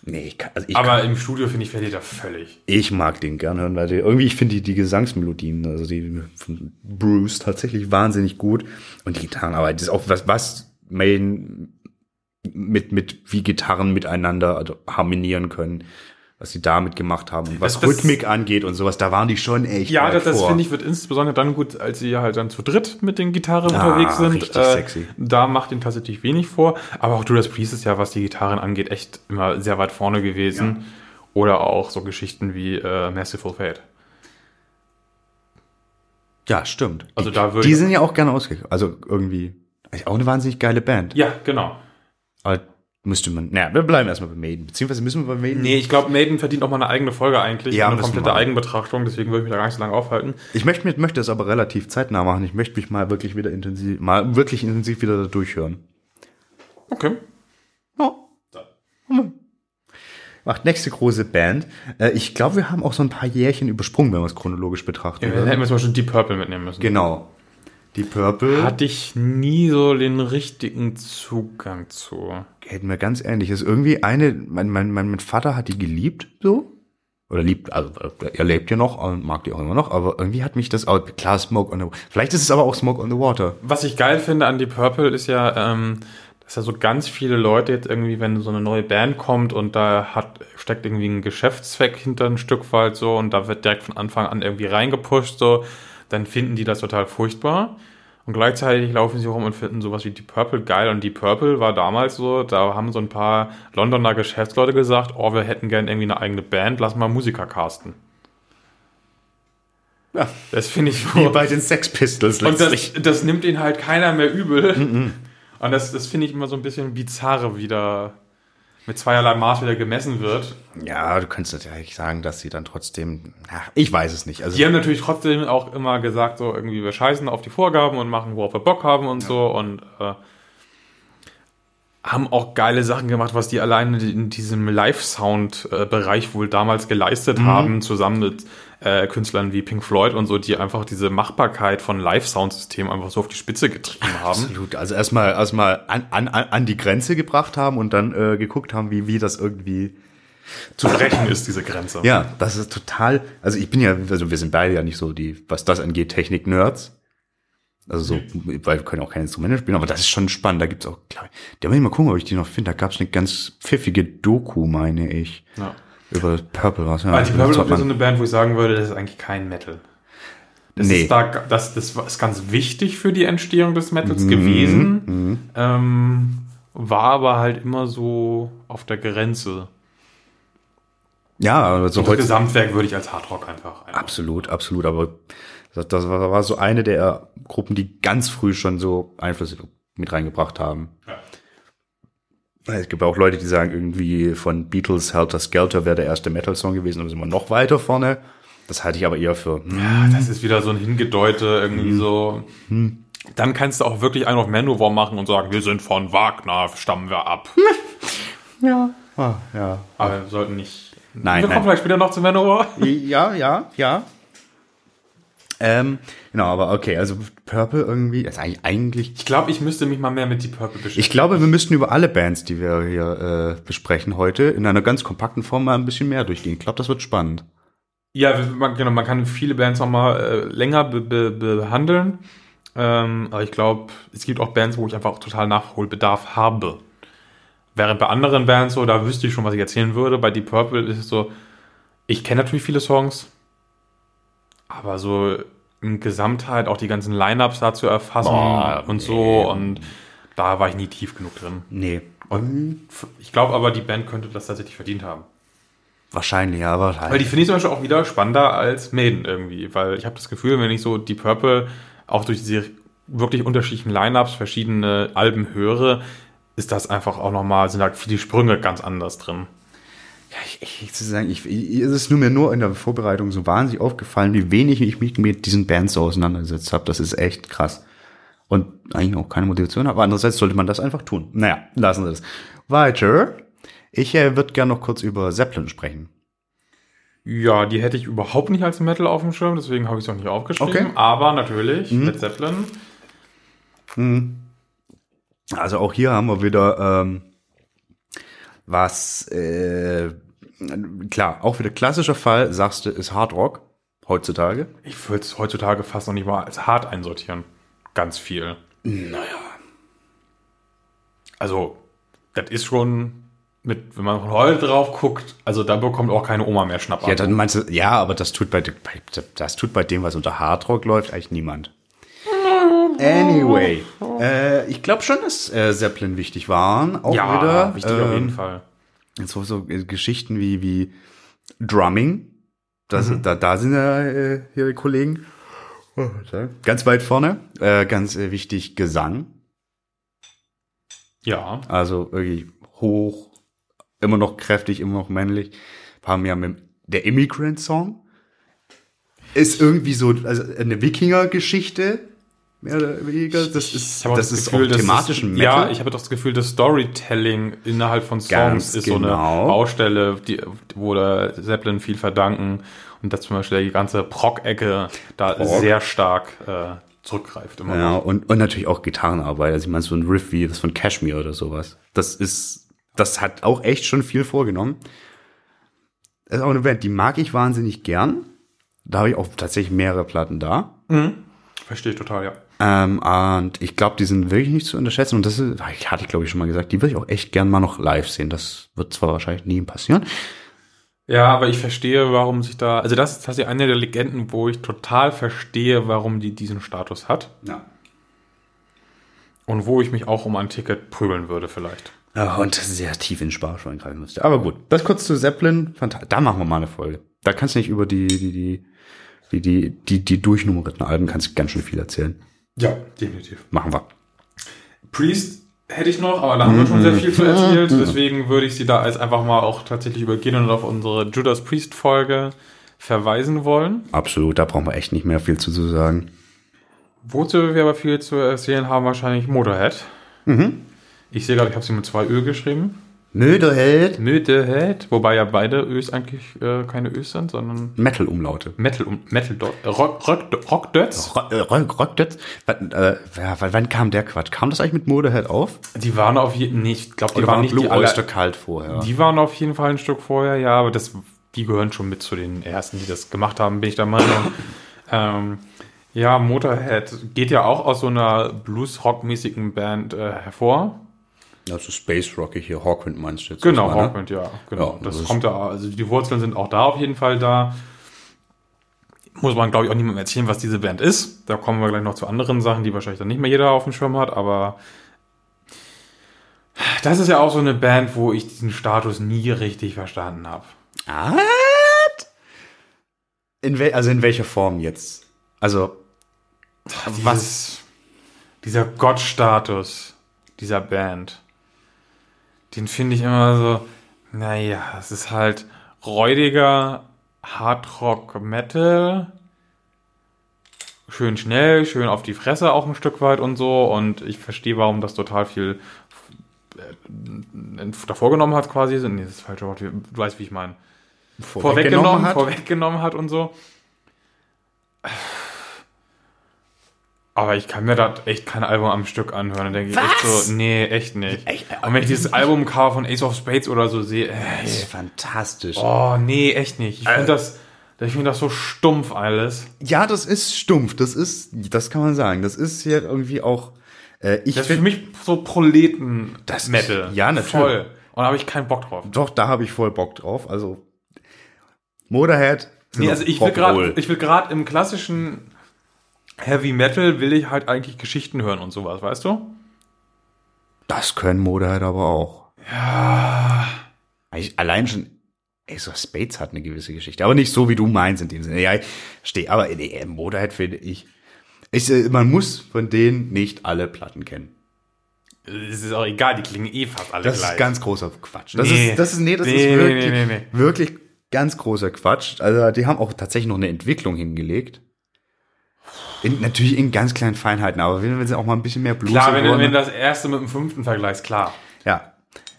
Nee, ich kann, also ich, Aber im Studio finde ich, verliert er völlig. ich mag den gern hören, weil die, irgendwie, ich finde die, die Gesangsmelodien, also die von Bruce tatsächlich wahnsinnig gut. Und die Gitarrenarbeit, das ist auch was, was Main mit, mit, wie Gitarren miteinander also harmonieren können, was sie damit gemacht haben. Und was Das- Rhythmik angeht und sowas, da waren die schon echt Ja, das, das finde ich wird insbesondere dann gut, als sie halt dann zu dritt mit den Gitarren Ah, unterwegs sind. richtig Äh, sexy. Da macht ihn tatsächlich wenig vor. Aber auch Judas Priest ist ja, was die Gitarren angeht, echt immer sehr weit vorne gewesen. Oder auch so Geschichten wie äh, Merciful Fate. Ja, stimmt. Also da würde Die sind ja auch gerne ausgegangen. Also irgendwie, auch eine wahnsinnig geile Band. Ja, genau. Aber müsste man, naja, wir bleiben erstmal bei Maiden. Beziehungsweise müssen wir bei Maiden. Nee, ich glaube, Maiden verdient auch mal eine eigene Folge eigentlich. Ja, eine komplette. Eigenbetrachtung, deswegen würde ich mich da gar nicht so lange aufhalten. Ich möchte, mir- möchte es aber relativ zeitnah machen. Ich möchte mich mal wirklich wieder intensiv, mal wirklich intensiv wieder da durchhören. Okay. Ja. Macht nächste große Band. Äh, ich glaube, wir haben auch so ein paar Jährchen übersprungen, wenn wir es chronologisch betrachten. Ja, dann hätten wir zum Beispiel Deep Purple mitnehmen müssen. Genau. Die Purple Hatte ich nie so den richtigen Zugang zu. hätten wir ganz ähnlich. Ist irgendwie eine, mein, mein, mein, mein Vater hat die geliebt, so. Oder liebt, also äh, er lebt ja noch und mag die auch immer noch, aber irgendwie hat mich das auch, klar, Smoke on the Vielleicht ist es aber auch Smoke on the Water. Was ich geil finde an Deep Purple ist ja, ähm, dass ja so ganz viele Leute jetzt irgendwie, wenn so eine neue Band kommt und da hat, steckt irgendwie ein Geschäftszweck hinter ein Stück weit so und da wird direkt von Anfang an irgendwie reingepusht so, dann finden die das total furchtbar. Und gleichzeitig laufen sie rum und finden sowas wie Deep Purple geil. Und Deep Purple war damals so, da haben so ein paar Londoner Geschäftsleute gesagt, oh, wir hätten gern irgendwie eine eigene Band, lass mal Musiker casten. Ja. Das finde ich Wie bei den Sex Pistols und letztlich. das, das nimmt ihn halt keiner mehr übel. Und das, das finde ich immer so ein bisschen bizarre, wie da mit zweierlei Maß wieder gemessen wird. Ja, du könntest natürlich sagen, dass sie dann trotzdem, na, ich weiß es nicht. Also, Die haben natürlich trotzdem auch immer gesagt, so irgendwie, wir scheißen auf die Vorgaben und machen, worauf wir Bock haben und so. Und äh, haben auch geile Sachen gemacht, was die alleine in diesem Live-Sound-Bereich wohl damals geleistet haben, zusammen mit äh, Künstlern wie Pink Floyd und so, die einfach diese Machbarkeit von Live-Sound-Systemen einfach so auf die Spitze getrieben haben. Absolut. Also erstmal erstmal an, an, an die Grenze gebracht haben und dann äh, geguckt haben, wie, wie das irgendwie. Zu brechen ist diese Grenze. Ja, das ist total. Also ich bin ja, also wir sind beide ja nicht so die, was das angeht, Technik-Nerds. Also so, weil wir können auch keine Instrumente spielen, aber das ist schon spannend. Da gibt's auch, ich, da muss ich mal gucken, ob ich die noch finde. Da gab's eine ganz pfiffige Doku, meine ich. Ja. Über Purple was. Ja, Aber die Purple ist so eine Band, wo ich sagen würde, das ist eigentlich kein Metal. Das, Nee. ist, da, das, das ist ganz wichtig für die Entstehung des Metals Mhm. gewesen, ähm, war aber halt immer so auf der Grenze. ja, aber so Das heute. Gesamtwerk würde ich als Hardrock einfach. einfach. Absolut, absolut. Aber das, das war, war so eine der Gruppen, die ganz früh schon so Einflüsse mit reingebracht haben. Ja. Es gibt auch Leute, die sagen, irgendwie von Beatles Helter Skelter wäre der erste Metal-Song gewesen, aber sind wir noch weiter vorne. Das halte ich aber eher für, hm, Ja, das ist wieder so ein Hingedeute, irgendwie so. Dann kannst du auch wirklich einen auf Manowar machen und sagen, wir sind von Wagner, stammen wir ab. [laughs] ja, ah, ja. Aber wir sollten nicht. Nein, wir kommen nein. vielleicht später noch zu Manowar. Ja, ja, ja. Ähm, genau, aber okay, also Purple irgendwie, ist eigentlich, eigentlich Ich glaube, ich müsste mich mal mehr mit Deep Purple beschäftigen. Ich glaube, wir müssten über alle Bands, die wir hier äh, besprechen heute, in einer ganz kompakten Form mal ein bisschen mehr durchgehen. Ich glaube, das wird spannend. Ja, man, genau, man kann viele Bands noch mal äh, länger be be behandeln. Ähm, aber ich glaube, es gibt auch Bands, wo ich einfach total Nachholbedarf habe. Während bei anderen Bands so, da wüsste ich schon, was ich erzählen würde. Bei Deep Purple ist es so, ich kenne natürlich viele Songs, aber so in Gesamtheit auch die ganzen Lineups da zu erfassen Boah, und nee. so und da war ich nie tief genug drin. Nee. Und ich glaube aber, die Band könnte das tatsächlich verdient haben. Wahrscheinlich, ja, aber Weil die finde ich zum Beispiel auch wieder spannender als Maiden irgendwie, weil ich habe das Gefühl, wenn ich so die Purple auch durch diese wirklich unterschiedlichen Lineups, verschiedene Alben höre, ist das einfach auch nochmal, sind halt viele Sprünge ganz anders drin. Ja, ich, ich, ich, zu sagen, ich, ich, es ist nur mir nur in der Vorbereitung so wahnsinnig aufgefallen, wie wenig ich mich mit diesen Bands so auseinandergesetzt habe. Das ist echt krass. Und eigentlich auch keine Motivation, aber andererseits sollte man das einfach tun. Naja, lassen wir das. Weiter. Ich äh, würde gerne noch kurz über Zeppelin sprechen. Ja, die hätte ich überhaupt nicht als Metal auf dem Schirm, deswegen habe ich es auch nicht aufgeschrieben. Okay. Aber natürlich, Led Zeppelin. Also auch hier haben wir wieder ähm, was, äh, klar, auch wieder klassischer Fall, sagst du, ist Hard Rock heutzutage. Ich würde es heutzutage fast noch nicht mal als hart einsortieren. Ganz viel. Naja. Also, das ist schon mit, wenn man von heute drauf guckt, also da bekommt auch keine Oma mehr Schnapp Ja, dann meinst du, ja, aber das tut bei, bei das tut bei dem, was unter Hard Rock läuft, eigentlich niemand. Anyway, äh, ich glaube schon, dass äh, Zeppelin wichtig waren. Auch ja, wieder. wichtig auf jeden ähm, Fall. So, so äh, Geschichten wie, wie Drumming. Das, da, da sind ja äh, die Kollegen. Oh. Ganz weit vorne. Äh, ganz äh, wichtig Gesang. Ja, Also irgendwie hoch, immer noch kräftig, immer noch männlich. Haben ja mit der Immigrant Song. Ist irgendwie so, also eine Wikinger-Geschichte. Mehr oder weniger. Das ist, das auch ist Gefühl, thematisch ein Ja, Metal. ich habe doch das Gefühl, das Storytelling innerhalb von Songs Ganz ist so eine genau. Baustelle, die, wo der Zeppelin viel verdanken und dass zum Beispiel die ganze Proc-Ecke da Prog. sehr stark äh, zurückgreift. Immer Ja, noch. und, und natürlich auch Gitarrenarbeit. Also ich meine, so ein Riff wie das von Cashmere oder sowas. Das ist, das hat auch echt schon viel vorgenommen. Das ist auch eine Band, die mag ich wahnsinnig gern. Da habe ich auch tatsächlich mehrere Platten da. Verstehe ich total, ja. Ähm, und ich glaube, die sind wirklich nicht zu unterschätzen. Und das ist, hatte ich glaube ich schon mal gesagt, die würde ich auch echt gern mal noch live sehen. Das wird zwar wahrscheinlich nie passieren. Ja, aber ich verstehe, warum sich da. Also, das ist tatsächlich eine der Legenden, wo ich total verstehe, warum die diesen Status hat. Ja. Und wo ich mich auch um ein Ticket prügeln würde, vielleicht. Ja, und sehr tief in Sparschwein greifen müsste. Aber gut, das kurz zu Zeppelin. Da machen wir mal eine Folge. Da kannst du nicht über die, die, die, die, die, die, die durchnummerierten Alben kannst du ganz schön viel erzählen. Ja, definitiv. Machen wir. Priest hätte ich noch, aber da haben wir schon sehr viel zu erzählt. Deswegen würde ich sie da als einfach mal auch tatsächlich übergehen und auf unsere Judas Priest Folge verweisen wollen. Absolut, da brauchen wir echt nicht mehr viel zu, sagen. Wozu wir aber viel zu erzählen haben, wahrscheinlich Motorhead. Ich sehe gerade, ich habe sie mit zwei Ö geschrieben. Möderheld. Motorhead, wobei ja beide Ös eigentlich äh, keine Ös sind, sondern Metal-Umlaute. Metal und Metal äh, Rock, Rock, Rock. Rock, äh, Rock, Rock Dötz. Wann, äh, wann kam der Quatsch? Kam das eigentlich mit Motorhead auf? Die waren auf jeden nee, ich glaube, die waren war nicht Blue die Oyster kalt vorher? Die waren auf jeden Fall ein Stück vorher, ja, aber das, die gehören schon mit zu den ersten, die das gemacht haben, bin ich der Meinung. [coughs] ähm, ja, Motorhead geht ja auch aus so einer Blues-Rock-mäßigen Band äh, hervor. Also Space Rocky hier, Hawkwind meinst du jetzt? Genau, erstmal, ne? Hawkwind, ja, genau. Ja, das das kommt da, also die Wurzeln sind auch da auf jeden Fall da. Muss man, glaube ich, auch niemandem erzählen, was diese Band ist. Da kommen wir gleich noch zu anderen Sachen, die wahrscheinlich dann nicht mehr jeder auf dem Schirm hat, aber das ist ja auch so eine Band, wo ich diesen Status nie richtig verstanden habe. What? In wel also in welcher Form jetzt? Also, was dieser Gottstatus dieser Band, den finde ich immer so, naja, es ist halt räudiger Hardrock Metal, schön schnell, schön auf die Fresse auch ein Stück weit und so. Und ich verstehe, warum das total viel äh, davor genommen hat quasi, nee, das ist das falsche Wort, du weißt, wie ich meine vorweggenommen, hat. vorweggenommen hat und so. Aber ich kann mir da echt kein Album am Stück anhören. Dann denke ich echt so, nee, echt nicht. Echt? Und wenn ich dieses Albumcover von Ace of Spades oder so sehe, Das äh, ist fantastisch. oh, nee, echt nicht. Ich finde das, ich finde das so stumpf alles. Ja, das ist stumpf. Das ist, das kann man sagen. Das ist ja irgendwie auch. Äh, ich Das ist für mich so Proleten-Metal. Das ist- ja, natürlich. Voll. Und da habe ich keinen Bock drauf. Doch, da habe ich voll Bock drauf. Also Motorhead. Nee, also ich will gerade, ich will gerade im klassischen Heavy Metal will ich halt eigentlich Geschichten hören und sowas, weißt du? Das können Motorhead aber auch. Ja. Ich, allein schon. Ace of Spades hat eine gewisse Geschichte, aber nicht so wie du meinst in dem Sinne. Ja, ich stehe, aber nee, Motorhead finde ich, ich. äh, Man muss von denen nicht alle Platten kennen. Es ist auch egal, die klingen eh fast alle Das gleich. ist ganz großer Quatsch. Das Nee. ist, das ist, nee, das Nee, ist wirklich, nee. wirklich ganz großer Quatsch. Also, die haben auch tatsächlich noch eine Entwicklung hingelegt. In, natürlich in ganz kleinen Feinheiten, aber wenn jetzt auch mal ein bisschen mehr Blues Klar, wenn, wollen- wenn du das erste mit dem fünften vergleichst, klar. Ja.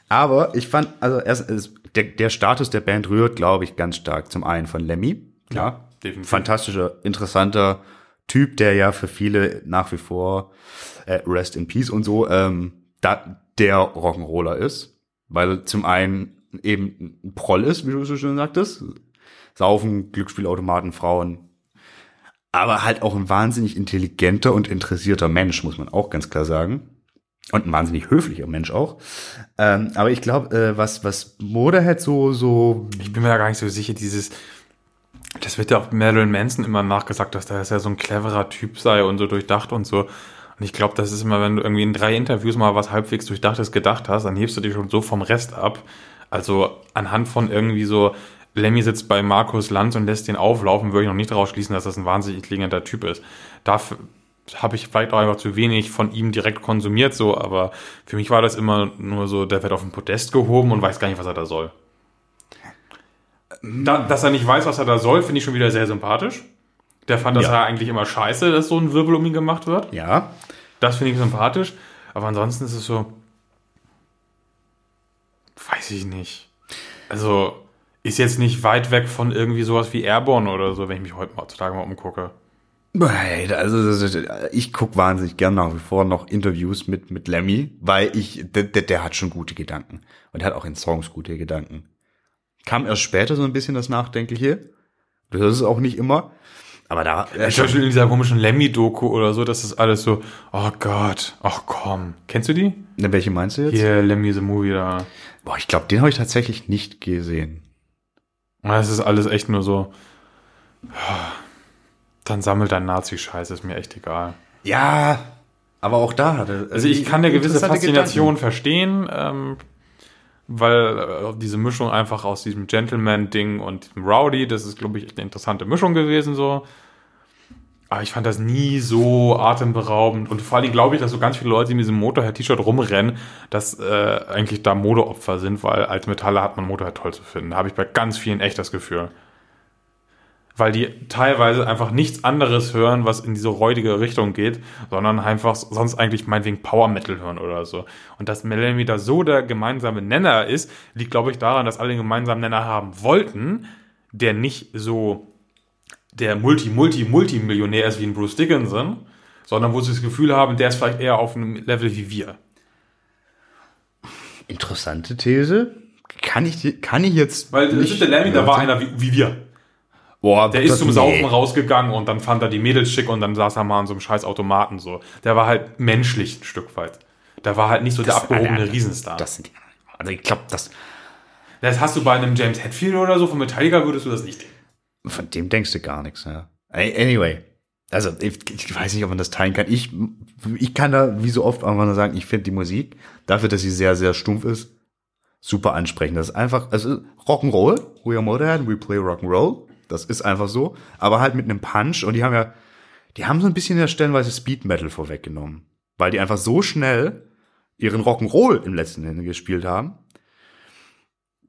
Aber ich fand, also erst, es- der, der Status der Band rührt, glaube ich, ganz stark zum einen von Lemmy. Klar. definitiv. Fantastischer, interessanter Typ, der ja für viele nach wie vor äh, Rest in Peace und so, ähm, da, der Rock'n'Roller ist. Weil zum einen eben ein Proll ist, wie du so schön sagtest. Saufen, Glücksspielautomaten, Frauen. Aber halt auch ein wahnsinnig intelligenter und interessierter Mensch, muss man auch ganz klar sagen. Und ein wahnsinnig höflicher Mensch auch. Ähm, aber ich glaube, äh, was, was Motorhead so, so. Ich bin mir da gar nicht so sicher, dieses, das wird ja auch Marilyn Manson immer nachgesagt, dass der ja so ein cleverer Typ sei und so durchdacht und so. Und ich glaube, das ist immer, wenn du irgendwie in drei Interviews mal was halbwegs durchdachtes gedacht hast, dann hebst du dich schon so vom Rest ab. Also anhand von irgendwie so, Lemmy sitzt bei Markus Lanz und lässt den auflaufen, würde ich noch nicht daraus schließen, dass das ein wahnsinnig intelligenter Typ ist. Dafür habe ich vielleicht auch einfach zu wenig von ihm direkt konsumiert, so, aber für mich war das immer nur so, der wird auf den Podest gehoben und weiß gar nicht, was er da soll. Da, dass er nicht weiß, was er da soll, finde ich schon wieder sehr sympathisch. Der fand das Ja. ja eigentlich immer scheiße, dass so ein Wirbel um ihn gemacht wird. Ja. Das finde ich sympathisch. Aber ansonsten ist es so. Weiß ich nicht. Also, ist jetzt nicht weit weg von irgendwie sowas wie Airborne oder so, wenn ich mich heute heutzutage mal umgucke. Nein, Also ich guck wahnsinnig gern nach wie vor noch Interviews mit mit Lemmy, weil ich der, der, der hat schon gute Gedanken und er hat auch in Songs gute Gedanken. Kam erst später so ein bisschen das Nachdenkliche. Du hörst es auch nicht immer, aber da äh, Zum Beispiel in dieser komischen Lemmy-Doku oder so, das ist alles so, oh Gott, ach komm. Kennst du die? Ne, welche meinst du jetzt? Hier, Lemmy the Movie da. Boah, ich glaube, den habe ich tatsächlich nicht gesehen. Das ist alles echt nur so, dann sammelt dein Nazi-Scheiß, ist mir echt egal. Ja, aber auch da hatte Also ich kann eine gewisse Faszination verstehen, ähm, weil äh, diese Mischung einfach aus diesem Gentleman-Ding und dem Rowdy, das ist, glaube ich, echt eine interessante Mischung gewesen so. Aber ich fand das nie so atemberaubend. Und vor allem glaube ich, dass so ganz viele Leute in diesem Motorhead-T-Shirt rumrennen, dass äh, eigentlich da Modeopfer sind, weil als Metaller hat man Motorhead toll zu finden. Da habe ich bei ganz vielen echt das Gefühl. Weil die teilweise einfach nichts anderes hören, was in diese räudige Richtung geht, sondern einfach sonst eigentlich meinetwegen Power Metal hören oder so. Und dass Melanie da so der gemeinsame Nenner ist, liegt, glaube ich, daran, dass alle einen gemeinsamen Nenner haben wollten, der nicht so der Multi-Multi-Multimillionär ist wie ein Bruce Dickinson, sondern wo sie das Gefühl haben, der ist vielleicht eher auf einem Level wie wir. Interessante These. Kann ich, kann ich jetzt. Weil nicht- der Lemmy, da war einer wie, wie wir. Boah, Der ist zum nee. Saufen rausgegangen und dann fand er die Mädels schick und dann saß er mal an so einem scheiß Automaten so. Der war halt menschlich ein Stück weit. Der war halt nicht so der Das- abgehobene Alter, Riesenstar. Das, sind die. Also ich glaube, das das hast du bei einem James Hetfield oder so von Metallica würdest du das nicht denken. Von dem denkst du gar nichts. Ja. Anyway, also ich, weiß nicht, ob man das teilen kann. Ich ich kann da wie so oft einfach nur sagen, ich finde die Musik dafür, dass sie sehr sehr stumpf ist, super ansprechend. Das ist einfach also Rock'n'Roll. We are Motorhead, we play Rock'n'Roll. Das ist einfach so, aber halt mit einem Punch und die haben ja die haben so ein bisschen ja stellenweise Speed Metal vorweggenommen, weil die einfach so schnell ihren Rock'n'Roll im letzten Ende gespielt haben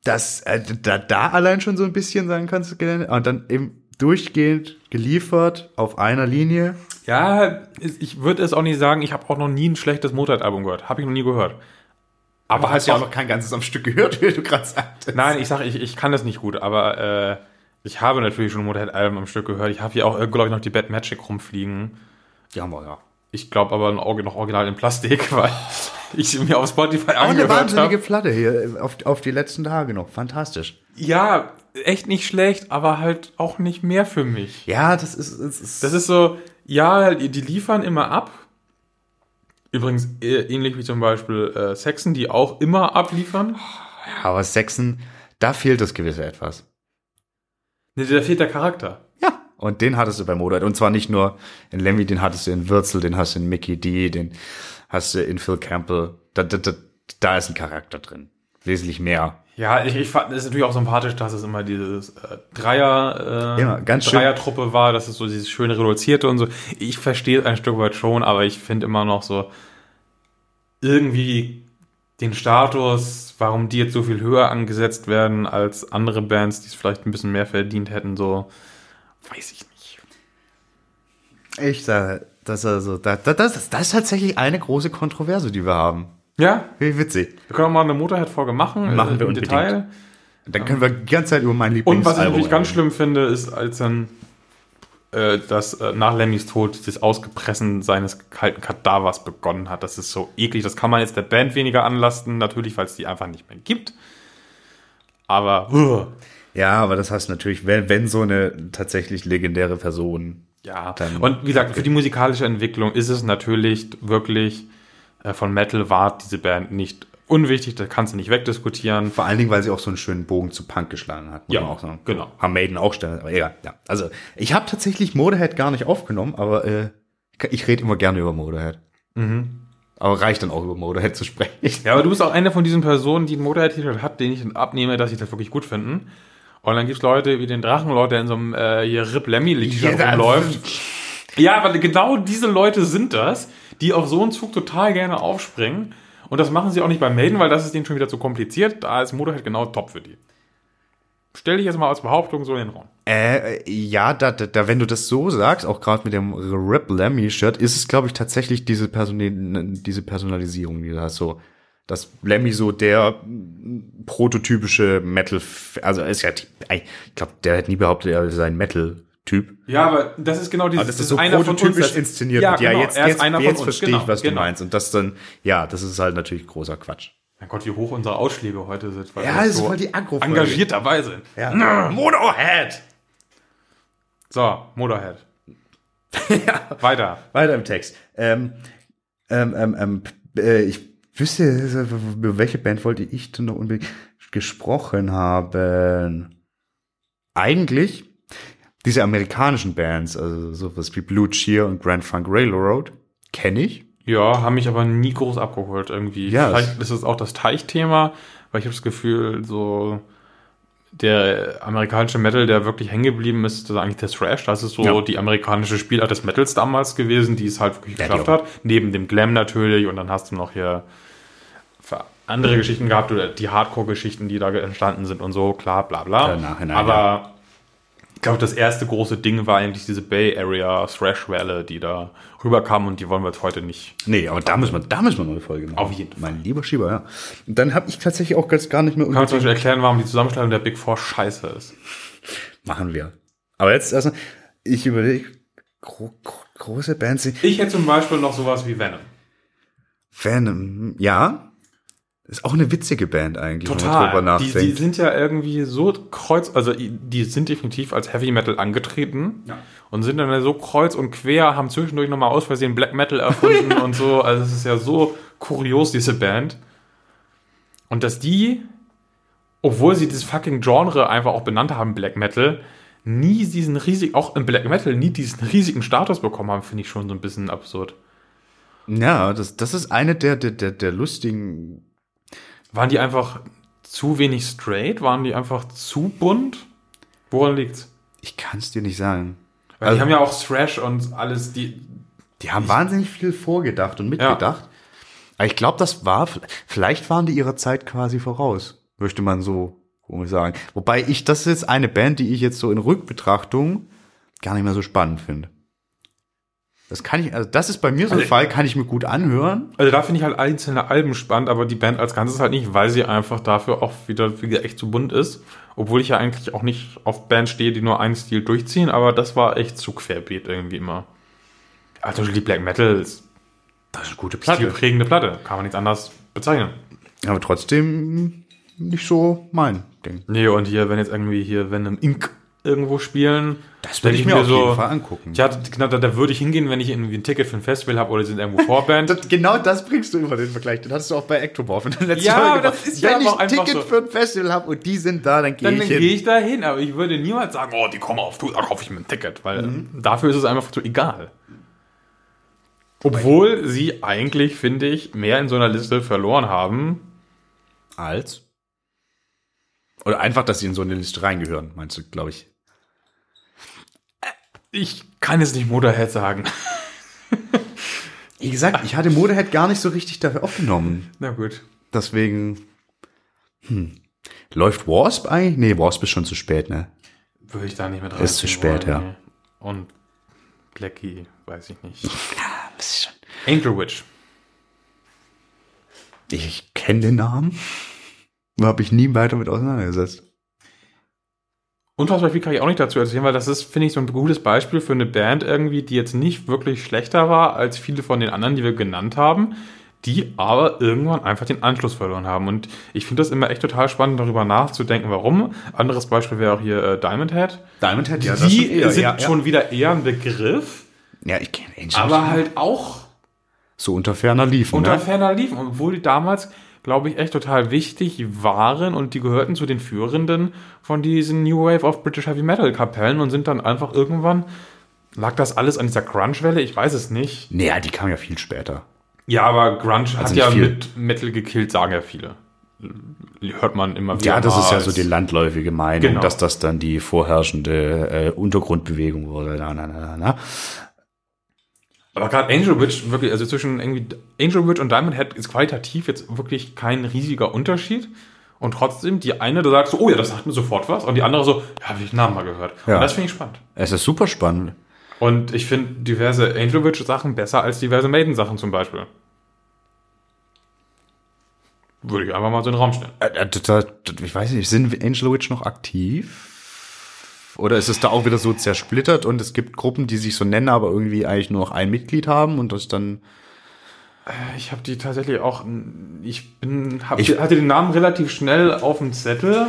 dass äh, da, da allein schon so ein bisschen sein kannst und dann eben durchgehend geliefert auf einer Linie. Ja, ich würde es auch nicht sagen, ich habe auch noch nie ein schlechtes Motorhead-Album gehört. Habe ich noch nie gehört. Aber hast halt ja auch noch kein ganzes am Stück gehört, [laughs] wie du gerade sagtest. Nein, ich sage, ich, ich kann das nicht gut, aber äh, ich habe natürlich schon Motorhead-Alben am Stück gehört. Ich habe hier auch, glaube ich, noch die Bad Magic rumfliegen. Die haben wir ja. Ich glaube aber noch original in Plastik, [laughs] weil ich mir auf Spotify Auch eine angehört wahnsinnige habe. Platte hier auf, auf die letzten Tage noch. Fantastisch. Ja, echt nicht schlecht, aber halt auch nicht mehr für mich. Ja, das ist, das ist, Das ist so, ja, die, liefern immer ab. Übrigens äh, ähnlich wie zum Beispiel äh, Saxon, die auch immer abliefern. aber Sexen, da fehlt das gewisse etwas. Nee, da fehlt der Charakter. Und den hattest du bei Motorhead. Und zwar nicht nur in Lemmy, den hattest du in Würzel, den hast du in Mickey D, den hast du in Phil Campbell. Da, da, da, da ist ein Charakter drin. Wesentlich mehr. Ja, ich, ich fand es ist natürlich auch sympathisch, dass es immer dieses äh, Dreier, äh, Ja, ganz schön. Dreiertruppe war, dass es so dieses schöne reduzierte und so. Ich verstehe es ein Stück weit schon, aber ich finde immer noch so irgendwie den Status, warum die jetzt so viel höher angesetzt werden als andere Bands, die es vielleicht ein bisschen mehr verdient hätten, so weiß ich nicht. Ich sage, das, also, das, das, das, das ist tatsächlich eine große Kontroverse, die wir haben. Ja, Wie witzig. wir können auch mal eine Motorhead-Folge machen, Machen äh, wir im unbedingt. Detail. Dann können wir die ganze Zeit über mein Und Lieblingsalbum was ich natürlich ganz schlimm finde, ist, als dann äh, dass äh, nach Lemmys Tod das Ausgepressen seines kalten Kadavers begonnen hat. Das ist so eklig. Das kann man jetzt der Band weniger anlasten, natürlich, weil es die einfach nicht mehr gibt. Aber uh, [laughs] Ja, aber das heißt natürlich, wenn, wenn so eine tatsächlich legendäre Person. ja. Dann- Und wie gesagt, für die musikalische Entwicklung ist es natürlich wirklich äh, von Metal war diese Band nicht unwichtig. Da kannst du nicht wegdiskutieren. Vor allen Dingen, weil sie auch so einen schönen Bogen zu Punk geschlagen hat. muss Ja, man auch sagen. genau. Haben Maiden auch stellen, aber egal. Ja. Also, ich habe tatsächlich Motorhead gar nicht aufgenommen, aber äh, ich rede immer gerne über Motorhead. Aber reicht dann auch über Motorhead zu sprechen. Ja, aber du bist auch eine von diesen Personen, die ein Motorhead-T-Shirt hat, den ich dann abnehme, dass ich das wirklich gut finden. Und dann gibt's Leute wie den Drachenlord, der in so einem äh, hier Rip Lemmy T-Shirt Ja, rumläuft. Ja, aber genau diese Leute sind das, die auf so einen Zug total gerne aufspringen. Und das machen sie auch nicht bei Maiden, weil das ist denen schon wieder zu kompliziert. Da ist Motorhead genau top für die. Stell dich jetzt mal als Behauptung so in den Raum. Äh, ja, da, da, da, wenn du das so sagst, auch gerade mit dem Rip Lemmy Shirt, ist es, glaube ich, tatsächlich diese, Person diese Personalisierung, die da so, dass Lemmy so der prototypische Metal, also ist ja, ich glaube, der hat nie behauptet, er sei ein Metal-Typ. Ja, aber das ist genau dieses. Aber das ist so einer von uns, das- inszeniert. Ja, wird. ja genau, jetzt, jetzt, einer von jetzt verstehe genau, ich, was genau. du meinst. Und das dann, ja, das ist halt natürlich großer Quatsch. Mein Gott, wie hoch unsere Ausschläge heute sind. Weil Ja, das ist so voll die Agro-Folge. engagiert dabei sind. Ja. Motorhead! So, Motorhead. [laughs] Weiter. Weiter im Text. Ähm, ähm, ähm, ähm, äh, ich wüsste, über welche Band wollte ich denn noch unbedingt gesprochen haben? Eigentlich diese amerikanischen Bands, also sowas wie Blue Cheer und Grand Funk Railroad, kenne ich. Ja, haben mich aber nie groß abgeholt irgendwie. Ja, Vielleicht ist es auch das Teichthema, weil ich habe das Gefühl, so der amerikanische Metal, der wirklich hängen geblieben ist, das ist eigentlich der Thrash. Das ist so Ja. die amerikanische Spielart des Metals damals gewesen, die es halt wirklich Ja, geschafft hat. Neben dem Glam natürlich und dann hast du noch hier andere Geschichten gehabt oder die Hardcore-Geschichten, die da entstanden sind und so, klar, bla bla. Nachhinein, aber ich glaube, das erste große Ding war eigentlich diese Bay Area Thrash-Welle, die da rüberkam und die wollen wir jetzt heute nicht. Nee, aber da müssen wir, da müssen wir eine neue Folge machen. Auf jeden Fall. Mein lieber Schieber, ja. Und dann habe ich tatsächlich auch ganz gar nicht mehr Kann man zum Beispiel erklären, warum die Zusammenstellung der Big Four scheiße ist. machen wir. Aber jetzt erstmal, ich überlege, gro gro große Bands, Ich hätte zum Beispiel noch sowas wie Venom. Venom, ja. Ist auch eine witzige Band eigentlich, wenn man Total. drüber Die, nachdenkt. die sind ja irgendwie so kreuz, also die sind definitiv als Heavy Metal angetreten Ja. und sind dann so kreuz und quer, haben zwischendurch nochmal aus Versehen Black Metal erfunden [laughs] und so. Also es ist ja so kurios, diese Band. Und dass die, obwohl sie dieses fucking Genre einfach auch benannt haben, Black Metal, nie diesen riesigen, auch im Black Metal, nie diesen riesigen Status bekommen haben, finde ich schon so ein bisschen absurd. Ja, das, das ist eine der, der, der, der lustigen. Waren die einfach zu wenig straight? Waren die einfach zu bunt? Woran liegt's? Ich kann es dir nicht sagen. Weil Also- die haben ja auch Thrash und alles, die. Die haben wahnsinnig viel vorgedacht und mitgedacht. Aber ich glaube, das war, vielleicht waren die ihrer Zeit quasi voraus, möchte man so komisch sagen. Wobei ich, das ist jetzt eine Band, die ich jetzt so in Rückbetrachtung gar nicht mehr so spannend finde. Das kann ich, also das ist bei mir so ein Also- Fall, kann ich mir gut anhören. Also da finde ich halt einzelne Alben spannend, aber die Band als Ganzes halt nicht, weil sie einfach dafür auch wieder, wieder echt zu bunt ist. Obwohl ich ja eigentlich auch nicht auf Bands stehe, die nur einen Stil durchziehen, aber das war echt zu querbeet irgendwie immer. Also die Black Metal ist Das ist eine gute stilprägende Platte, kann man nichts anderes bezeichnen. Aber trotzdem nicht so mein Ding. Nee, und hier, wenn jetzt irgendwie hier Venom Inc. irgendwo spielen, Das würde denk ich mir auf jeden Fall angucken. Ja, genau, da, da würde ich hingehen, wenn ich irgendwie ein Ticket für ein Festival habe oder sie sind irgendwo [laughs] Vorband. Das, genau das bringst du immer den Vergleich. Den hattest du auch bei Ectomorph in der letzten Ja, Folge das ist ja Wenn aber ich ein Ticket so. für ein Festival habe und die sind da, dann gehe dann ich gehe hin. ich da hin, aber ich würde niemals sagen, oh, die kommen auf Tour, da kaufe ich mir ein Ticket, weil Mhm. dafür ist es einfach zu egal. Obwohl sie eigentlich, finde ich, mehr in so einer Liste verloren haben. Als? Oder einfach, dass sie in so eine Liste reingehören, meinst du, glaube ich. Ich kann jetzt nicht Motorhead sagen. [laughs] Wie gesagt, ich hatte Motorhead gar nicht so richtig dafür aufgenommen. Na gut. Deswegen, hm. Läuft Wasp eigentlich? Nee, Wasp ist schon zu spät, ne? Würde ich da nicht mit rein. Ist zu spät, ja. Und Blackie, weiß ich nicht. [laughs] Das ist schon Angel Witch. ich kenne den Namen. Habe ich nie weiter mit auseinandergesetzt. Unfassbar viel kann ich auch nicht dazu erzählen, weil das ist, finde ich, so ein gutes Beispiel für eine Band irgendwie, die jetzt nicht wirklich schlechter war als viele von den anderen, die wir genannt haben, die aber irgendwann einfach den Anschluss verloren haben. Und ich finde das immer echt total spannend, darüber nachzudenken, warum. Anderes Beispiel wäre auch hier äh, Diamond Head. Diamond Head, ja, die das schon eher, sind ja, ja. schon wieder eher ein Begriff, Ja, ich kenne aber halt auch so unter ferner liefen, unter ne? ferner liefen, obwohl die damals, glaube ich, echt total wichtig waren und die gehörten zu den Führenden von diesen New Wave of British Heavy Metal Kapellen und sind dann einfach irgendwann, lag das alles an dieser Grunge-Welle? Ich weiß es nicht. Naja, die kam ja viel später. Ja, aber Grunge hat Also ja nicht viel. mit Metal gekillt, sagen ja viele. Hört man immer wieder. Ja, das ist ja so die landläufige Meinung, Genau. dass das dann die vorherrschende äh, Untergrundbewegung wurde. Na, na, na, na. Aber gerade Angel Witch, wirklich, also zwischen irgendwie Angel Witch und Diamond Head ist qualitativ jetzt wirklich kein riesiger Unterschied. Und trotzdem, die eine, da sagst du, oh ja, das sagt mir sofort was. Und die andere so, ja, habe ich den Namen mal gehört. Ja. Und das finde ich spannend. Es ist super spannend. Und ich finde diverse Angel Witch Sachen besser als diverse Maiden Sachen zum Beispiel. Würde ich einfach mal so in den Raum stellen. Äh, äh, Ich weiß nicht, sind Angel Witch noch aktiv? Oder ist es da auch wieder so zersplittert und es gibt Gruppen, die sich so nennen, aber irgendwie eigentlich nur noch ein Mitglied haben und das dann. Ich habe die tatsächlich auch, ich bin, hab, Ich- hatte den Namen relativ schnell auf dem Zettel,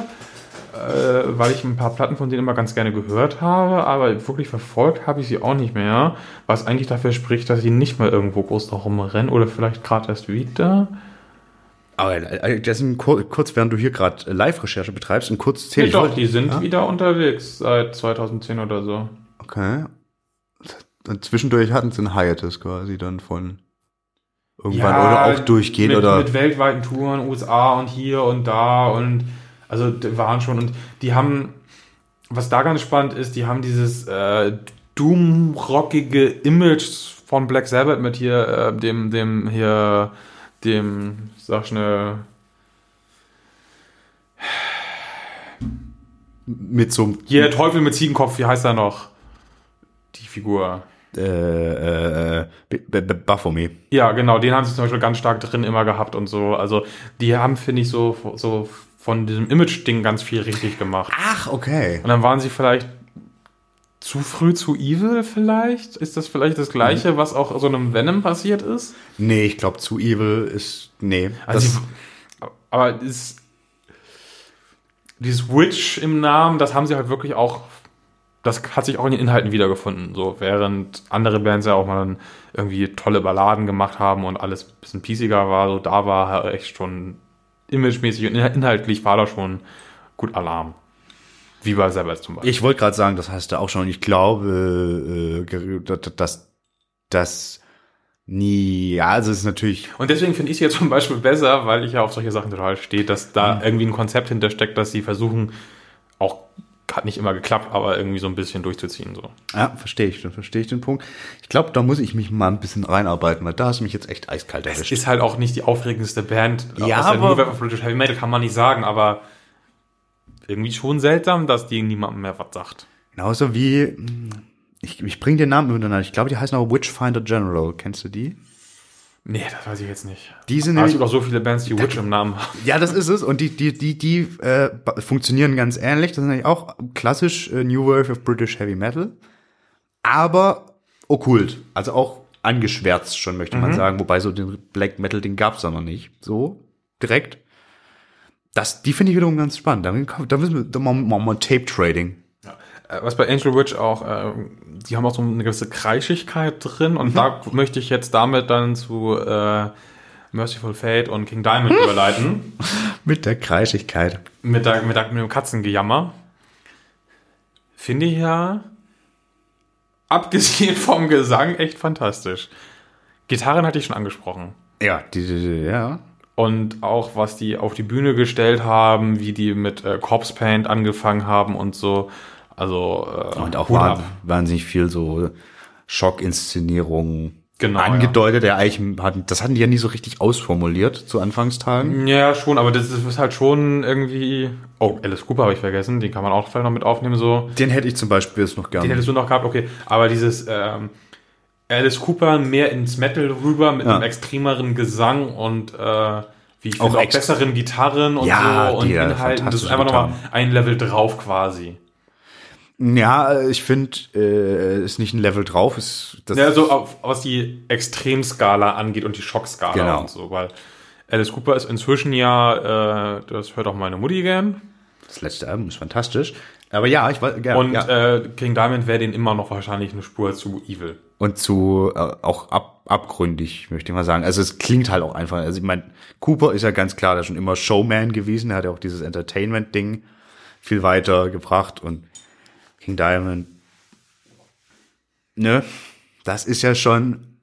äh, weil ich ein paar Platten von denen immer ganz gerne gehört habe, aber wirklich verfolgt habe ich sie auch nicht mehr, was eigentlich dafür spricht, dass sie nicht mehr irgendwo groß noch rumrennen oder vielleicht gerade erst wieder. Aber äh, das ist ein, kur- kurz, während du hier gerade äh, Live-Recherche betreibst, ein kurz zählen. Nee, doch, die sind wieder unterwegs seit 2010 oder so. Okay. Und zwischendurch hatten sie ein Hiatus quasi dann von irgendwann oder auch durchgehend mit, oder. mit weltweiten Touren, USA und hier und da und also waren schon und die haben, was da ganz spannend ist, die haben dieses äh, Doom-rockige Image von Black Sabbath mit hier äh, dem, dem hier, dem, sag schnell, mit so einem hier der Teufel mit Ziegenkopf, wie heißt er noch? Die Figur. äh, äh, B- Baphomet. Ja, genau, den haben sie zum Beispiel ganz stark drin immer gehabt und so. Also die haben, finde ich, so, so von diesem Image-Ding ganz viel richtig gemacht. Ach, okay. Und dann waren sie vielleicht zu früh zu evil vielleicht? Ist das vielleicht das gleiche, was auch so einem Venom passiert ist? Nee, ich glaube, zu evil ist. Nee. Also sie, aber das, dieses Witch im Namen, das haben sie halt wirklich auch, das hat sich auch in den Inhalten wiedergefunden. So, während andere Bands ja auch mal irgendwie tolle Balladen gemacht haben und alles ein bisschen piesiger war, so da war halt echt schon imagemäßig und inhaltlich war da schon gut Alarm. Wie bei Sabbath zum Beispiel. ich wollte gerade sagen, das hast du auch schon. Ich glaube, äh, dass, dass das nie. Ja, also es ist natürlich. Und deswegen finde ich sie jetzt [laughs] zum Beispiel besser, weil ich ja auf solche Sachen total stehe, dass da irgendwie ein Konzept hintersteckt, dass sie versuchen, auch hat nicht immer geklappt, aber irgendwie so ein bisschen durchzuziehen. So. Ja, verstehe ich, dann verstehe ich den Punkt. Ich glaube, da muss ich mich mal ein bisschen reinarbeiten, weil da hast du mich jetzt echt eiskalt Es erwischt. ist halt auch nicht die aufregendste Band Ja, aus der aber- New Wave of British Heavy Metal, kann man nicht sagen, aber irgendwie schon seltsam, dass die niemandem mehr was sagt. Genauso wie. hm, Ich, ich bringe den Namen übereinander. Ich glaube, die heißen auch Witchfinder General. Kennst du die? Nee, das weiß ich jetzt nicht. Die sind Aber es gibt auch so viele Bands, die Witch im Namen [laughs] haben. Ja, das ist es. Und die, die, die, die äh, funktionieren ganz ähnlich. Das ist nämlich auch klassisch äh, New Wave of British Heavy Metal. Aber okkult. Also auch angeschwärzt schon, möchte man sagen. Wobei so den Black Metal, den gab's da noch nicht. So, direkt. Das, die finde ich wiederum ganz spannend. Da, müssen wir, da machen wir mal Tape Trading. Äh, Was bei Angel Witch auch, äh, die haben auch so eine gewisse Kreischigkeit drin und da möchte ich jetzt damit dann zu äh, Merciful Fate und King Diamond [laughs] überleiten. Mit der Kreischigkeit. Mit, der, mit, der, mit dem Katzengejammer. Finde ich ja, abgesehen [laughs] vom Gesang, echt fantastisch. Gitarren hatte ich schon angesprochen. Ja, die, die, die ja. Und auch, was die auf die Bühne gestellt haben, wie die mit äh, Corpse Paint angefangen haben und so. Also, äh, Und auch ab. wahnsinnig viel so Schockinszenierungen Genau, angedeutet. Der eigentlich hatten, das hatten die ja nie so richtig ausformuliert zu Anfangstagen. Ja, schon, aber das ist halt schon irgendwie. Oh, Alice Cooper habe ich vergessen, den kann man auch vielleicht noch mit aufnehmen, so. Den hätte ich zum Beispiel jetzt noch Den gerne. hättest du noch gehabt, okay. Aber dieses ähm, Alice Cooper mehr ins Metal rüber mit Ja. einem extremeren Gesang und äh, wie ich Auch finde, auch ext- besseren Gitarren und Ja, so und ja Inhalten. Das ist einfach nochmal ein Level drauf quasi. Ja, ich finde, äh, ist nicht ein Level drauf. Ist das Ja, so auf, was die Extremskala angeht und die Schockskala Genau. und so, weil Alice Cooper ist inzwischen ja, äh, das hört auch meine Mutti gern. das letzte Album ist fantastisch. Aber ja, ich war gerne. Und ja. äh, King Diamond wäre den immer noch wahrscheinlich eine Spur zu evil. Und zu äh, auch ab, abgründig, möchte ich mal sagen. Also es klingt halt auch einfach. Also ich meine, Cooper ist ja ganz klar, der ist schon immer Showman gewesen. Er hat ja auch dieses Entertainment-Ding viel weiter gebracht und King Diamond, ne, das ist ja schon,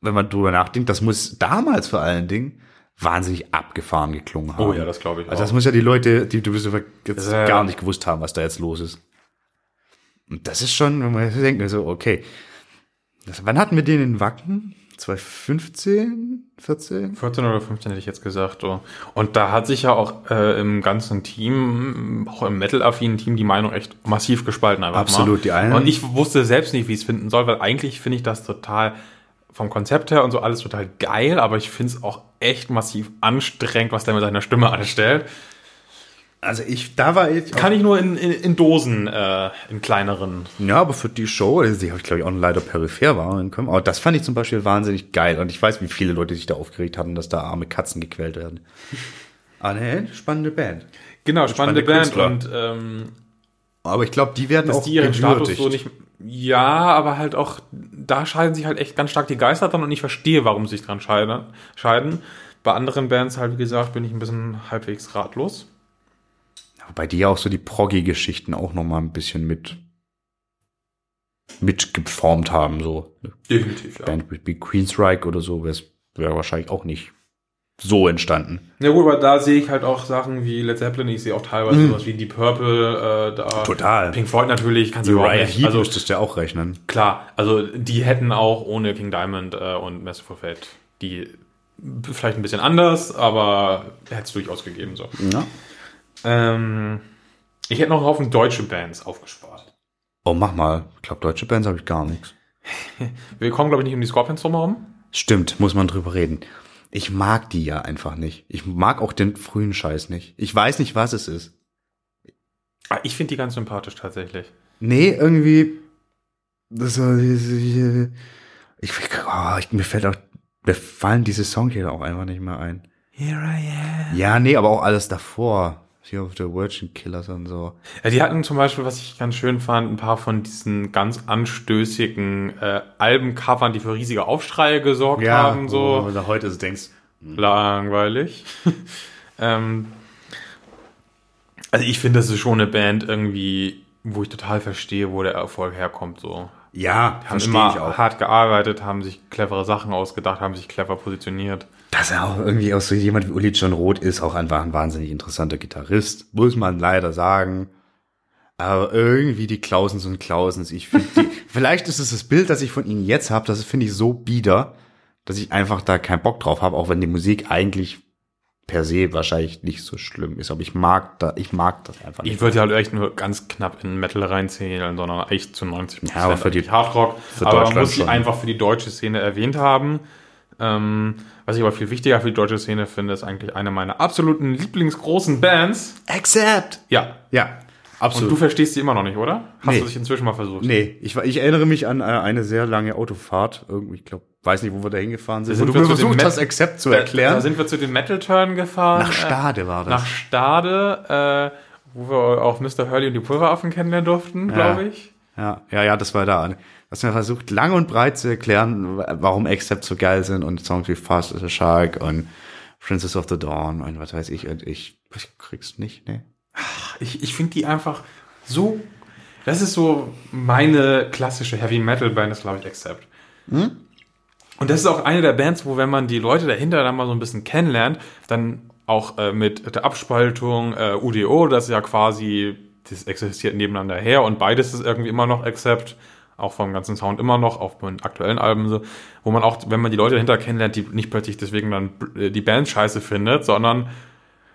wenn man drüber nachdenkt, das muss damals vor allen Dingen wahnsinnig abgefahren geklungen haben. Oh ja, das glaube ich Also das auch. muss ja die Leute, die du jetzt Ja. gar nicht gewusst haben, was da jetzt los ist. Und das ist schon, wenn man jetzt denkt, so, okay. Das, wann hatten wir den in Wacken? 2015, 14? 14 oder 15 hätte ich jetzt gesagt. Oh. Und da hat sich ja auch äh, im ganzen Team, auch im Metal-affinen Team, die Meinung echt massiv gespalten einfach Absolut, mal. die einen- Und ich wusste selbst nicht, wie ich es finden soll, weil eigentlich finde ich das total vom Konzept her und so alles total geil, aber ich finde es auch echt massiv anstrengend, was der mit seiner Stimme anstellt. Also ich, da war ich. Kann ich nur in, in, in Dosen, äh, in kleineren. ja, aber für die Show, die habe ich glaube ich auch leider peripher waren können. Aber das fand ich zum Beispiel wahnsinnig geil. Und ich weiß, wie viele Leute sich da aufgeregt hatten, dass da arme Katzen gequält werden. [laughs] Ah, ne, spannende Band. Genau, spannende, spannende Band Künstler. und ähm, Aber ich glaube, die werden dass auch die ihren Status so nicht. Ja, aber halt auch, da scheiden sich halt echt ganz stark die Geister dran und ich verstehe, warum sie sich dran scheiden. scheiden. Bei anderen Bands halt, wie gesagt, bin ich ein bisschen halbwegs ratlos. Wobei die ja auch so die Proggy-Geschichten auch noch mal ein bisschen mit mitgeformt haben, so. Definitiv, ja. Band wie Queensryche oder so wäre wär wahrscheinlich auch nicht so entstanden. Ja gut, aber da sehe ich halt auch Sachen wie Led Zeppelin, ich sehe auch teilweise sowas wie Deep Purple, äh, da. Total. Pink Floyd natürlich, kannst du überhaupt nicht. Heep Also müsstest du ja auch rechnen. klar, also die hätten auch ohne King Diamond äh, und Merciful Fate die vielleicht ein bisschen anders, aber hätte es durchaus gegeben so. Ja. Ähm, ich hätte noch einen Haufen deutsche Bands aufgespart. Oh, mach mal. Ich glaube, deutsche Bands habe ich gar nichts. [laughs] Wir kommen, glaube ich, nicht um die Scorpions drumherum. Stimmt, muss man drüber reden. Ich mag die ja einfach nicht. Ich mag auch den frühen Scheiß nicht. Ich weiß nicht, was es ist. Ah, Ich finde die ganz sympathisch tatsächlich. Nee, irgendwie. Das war diese- ich, oh, ich, mir fällt auch, mir fallen diese Songs hier auch einfach nicht mehr ein. Here I am. Ja, nee, aber auch alles davor. Hier auf der Virgin Killers und so. Ja, die hatten zum Beispiel, was ich ganz schön fand, ein paar von diesen ganz anstößigen äh, Albencovern, die für riesige Aufschreie gesorgt haben. So. Wenn du heute so denkst, Langweilig. [laughs] ähm, also ich finde, das ist schon eine Band irgendwie, wo ich total verstehe, wo der Erfolg herkommt. So. ja, Haben immer hart gearbeitet, haben sich clevere Sachen ausgedacht, haben sich clever positioniert. Dass er auch irgendwie auch so jemand wie Uli John Roth ist, auch einfach ein wahnsinnig interessanter Gitarrist, muss man leider sagen. Aber irgendwie die Klausens und Klausens, ich finde die, [laughs] vielleicht ist es das Bild, das ich von ihnen jetzt habe, das finde ich so bieder, dass ich einfach da keinen Bock drauf habe, auch wenn die Musik eigentlich per se wahrscheinlich nicht so schlimm ist. Aber ich mag da, ich mag das einfach nicht. Ich würde halt echt nur ganz knapp in Metal reinzählen, sondern echt zu 90 Ja, aber für die- Hardrock. für aber man muss sie einfach für die deutsche Szene erwähnt haben. Ähm, was ich aber viel wichtiger für die deutsche Szene finde, ist eigentlich eine meiner absoluten Lieblingsgroßen Bands. Accept! Ja. Ja, Und absolut. du verstehst sie immer noch nicht, oder? Hast Nee. du dich inzwischen mal versucht? nee, ich, ich erinnere mich an äh, eine sehr lange Autofahrt. Irgendwie, ich glaube, weiß nicht, wo wir da hingefahren sind. Da sind wo du versucht hast, Accept zu Da, erklären. da sind wir zu den Metal Turn gefahren. Nach Stade war äh, das. Nach Stade, äh, wo wir auch Mr. Hurley und die Pulveraffen kennenlernen durften, glaube ich. Ja, ja, ja, das war da. Du hast mir versucht, lang und breit zu erklären, warum Accept so geil sind und Songs wie Fast as a Shark und Princess of the Dawn und was weiß ich. Und ich, ich krieg's nicht, ne? Ich, ich finde die einfach so. Das ist so meine klassische Heavy Metal Band, ist glaube ich Accept. Und das ist auch eine der Bands, wo wenn man die Leute dahinter dann mal so ein bisschen kennenlernt, dann auch äh, mit der Abspaltung äh, UDO, das ist ja quasi, das existiert nebeneinander her und beides ist irgendwie immer noch Accept, auch vom ganzen Sound immer noch, auf den aktuellen Alben so, wo man auch, wenn man die Leute dahinter kennenlernt, die nicht plötzlich deswegen dann äh, die Band scheiße findet, sondern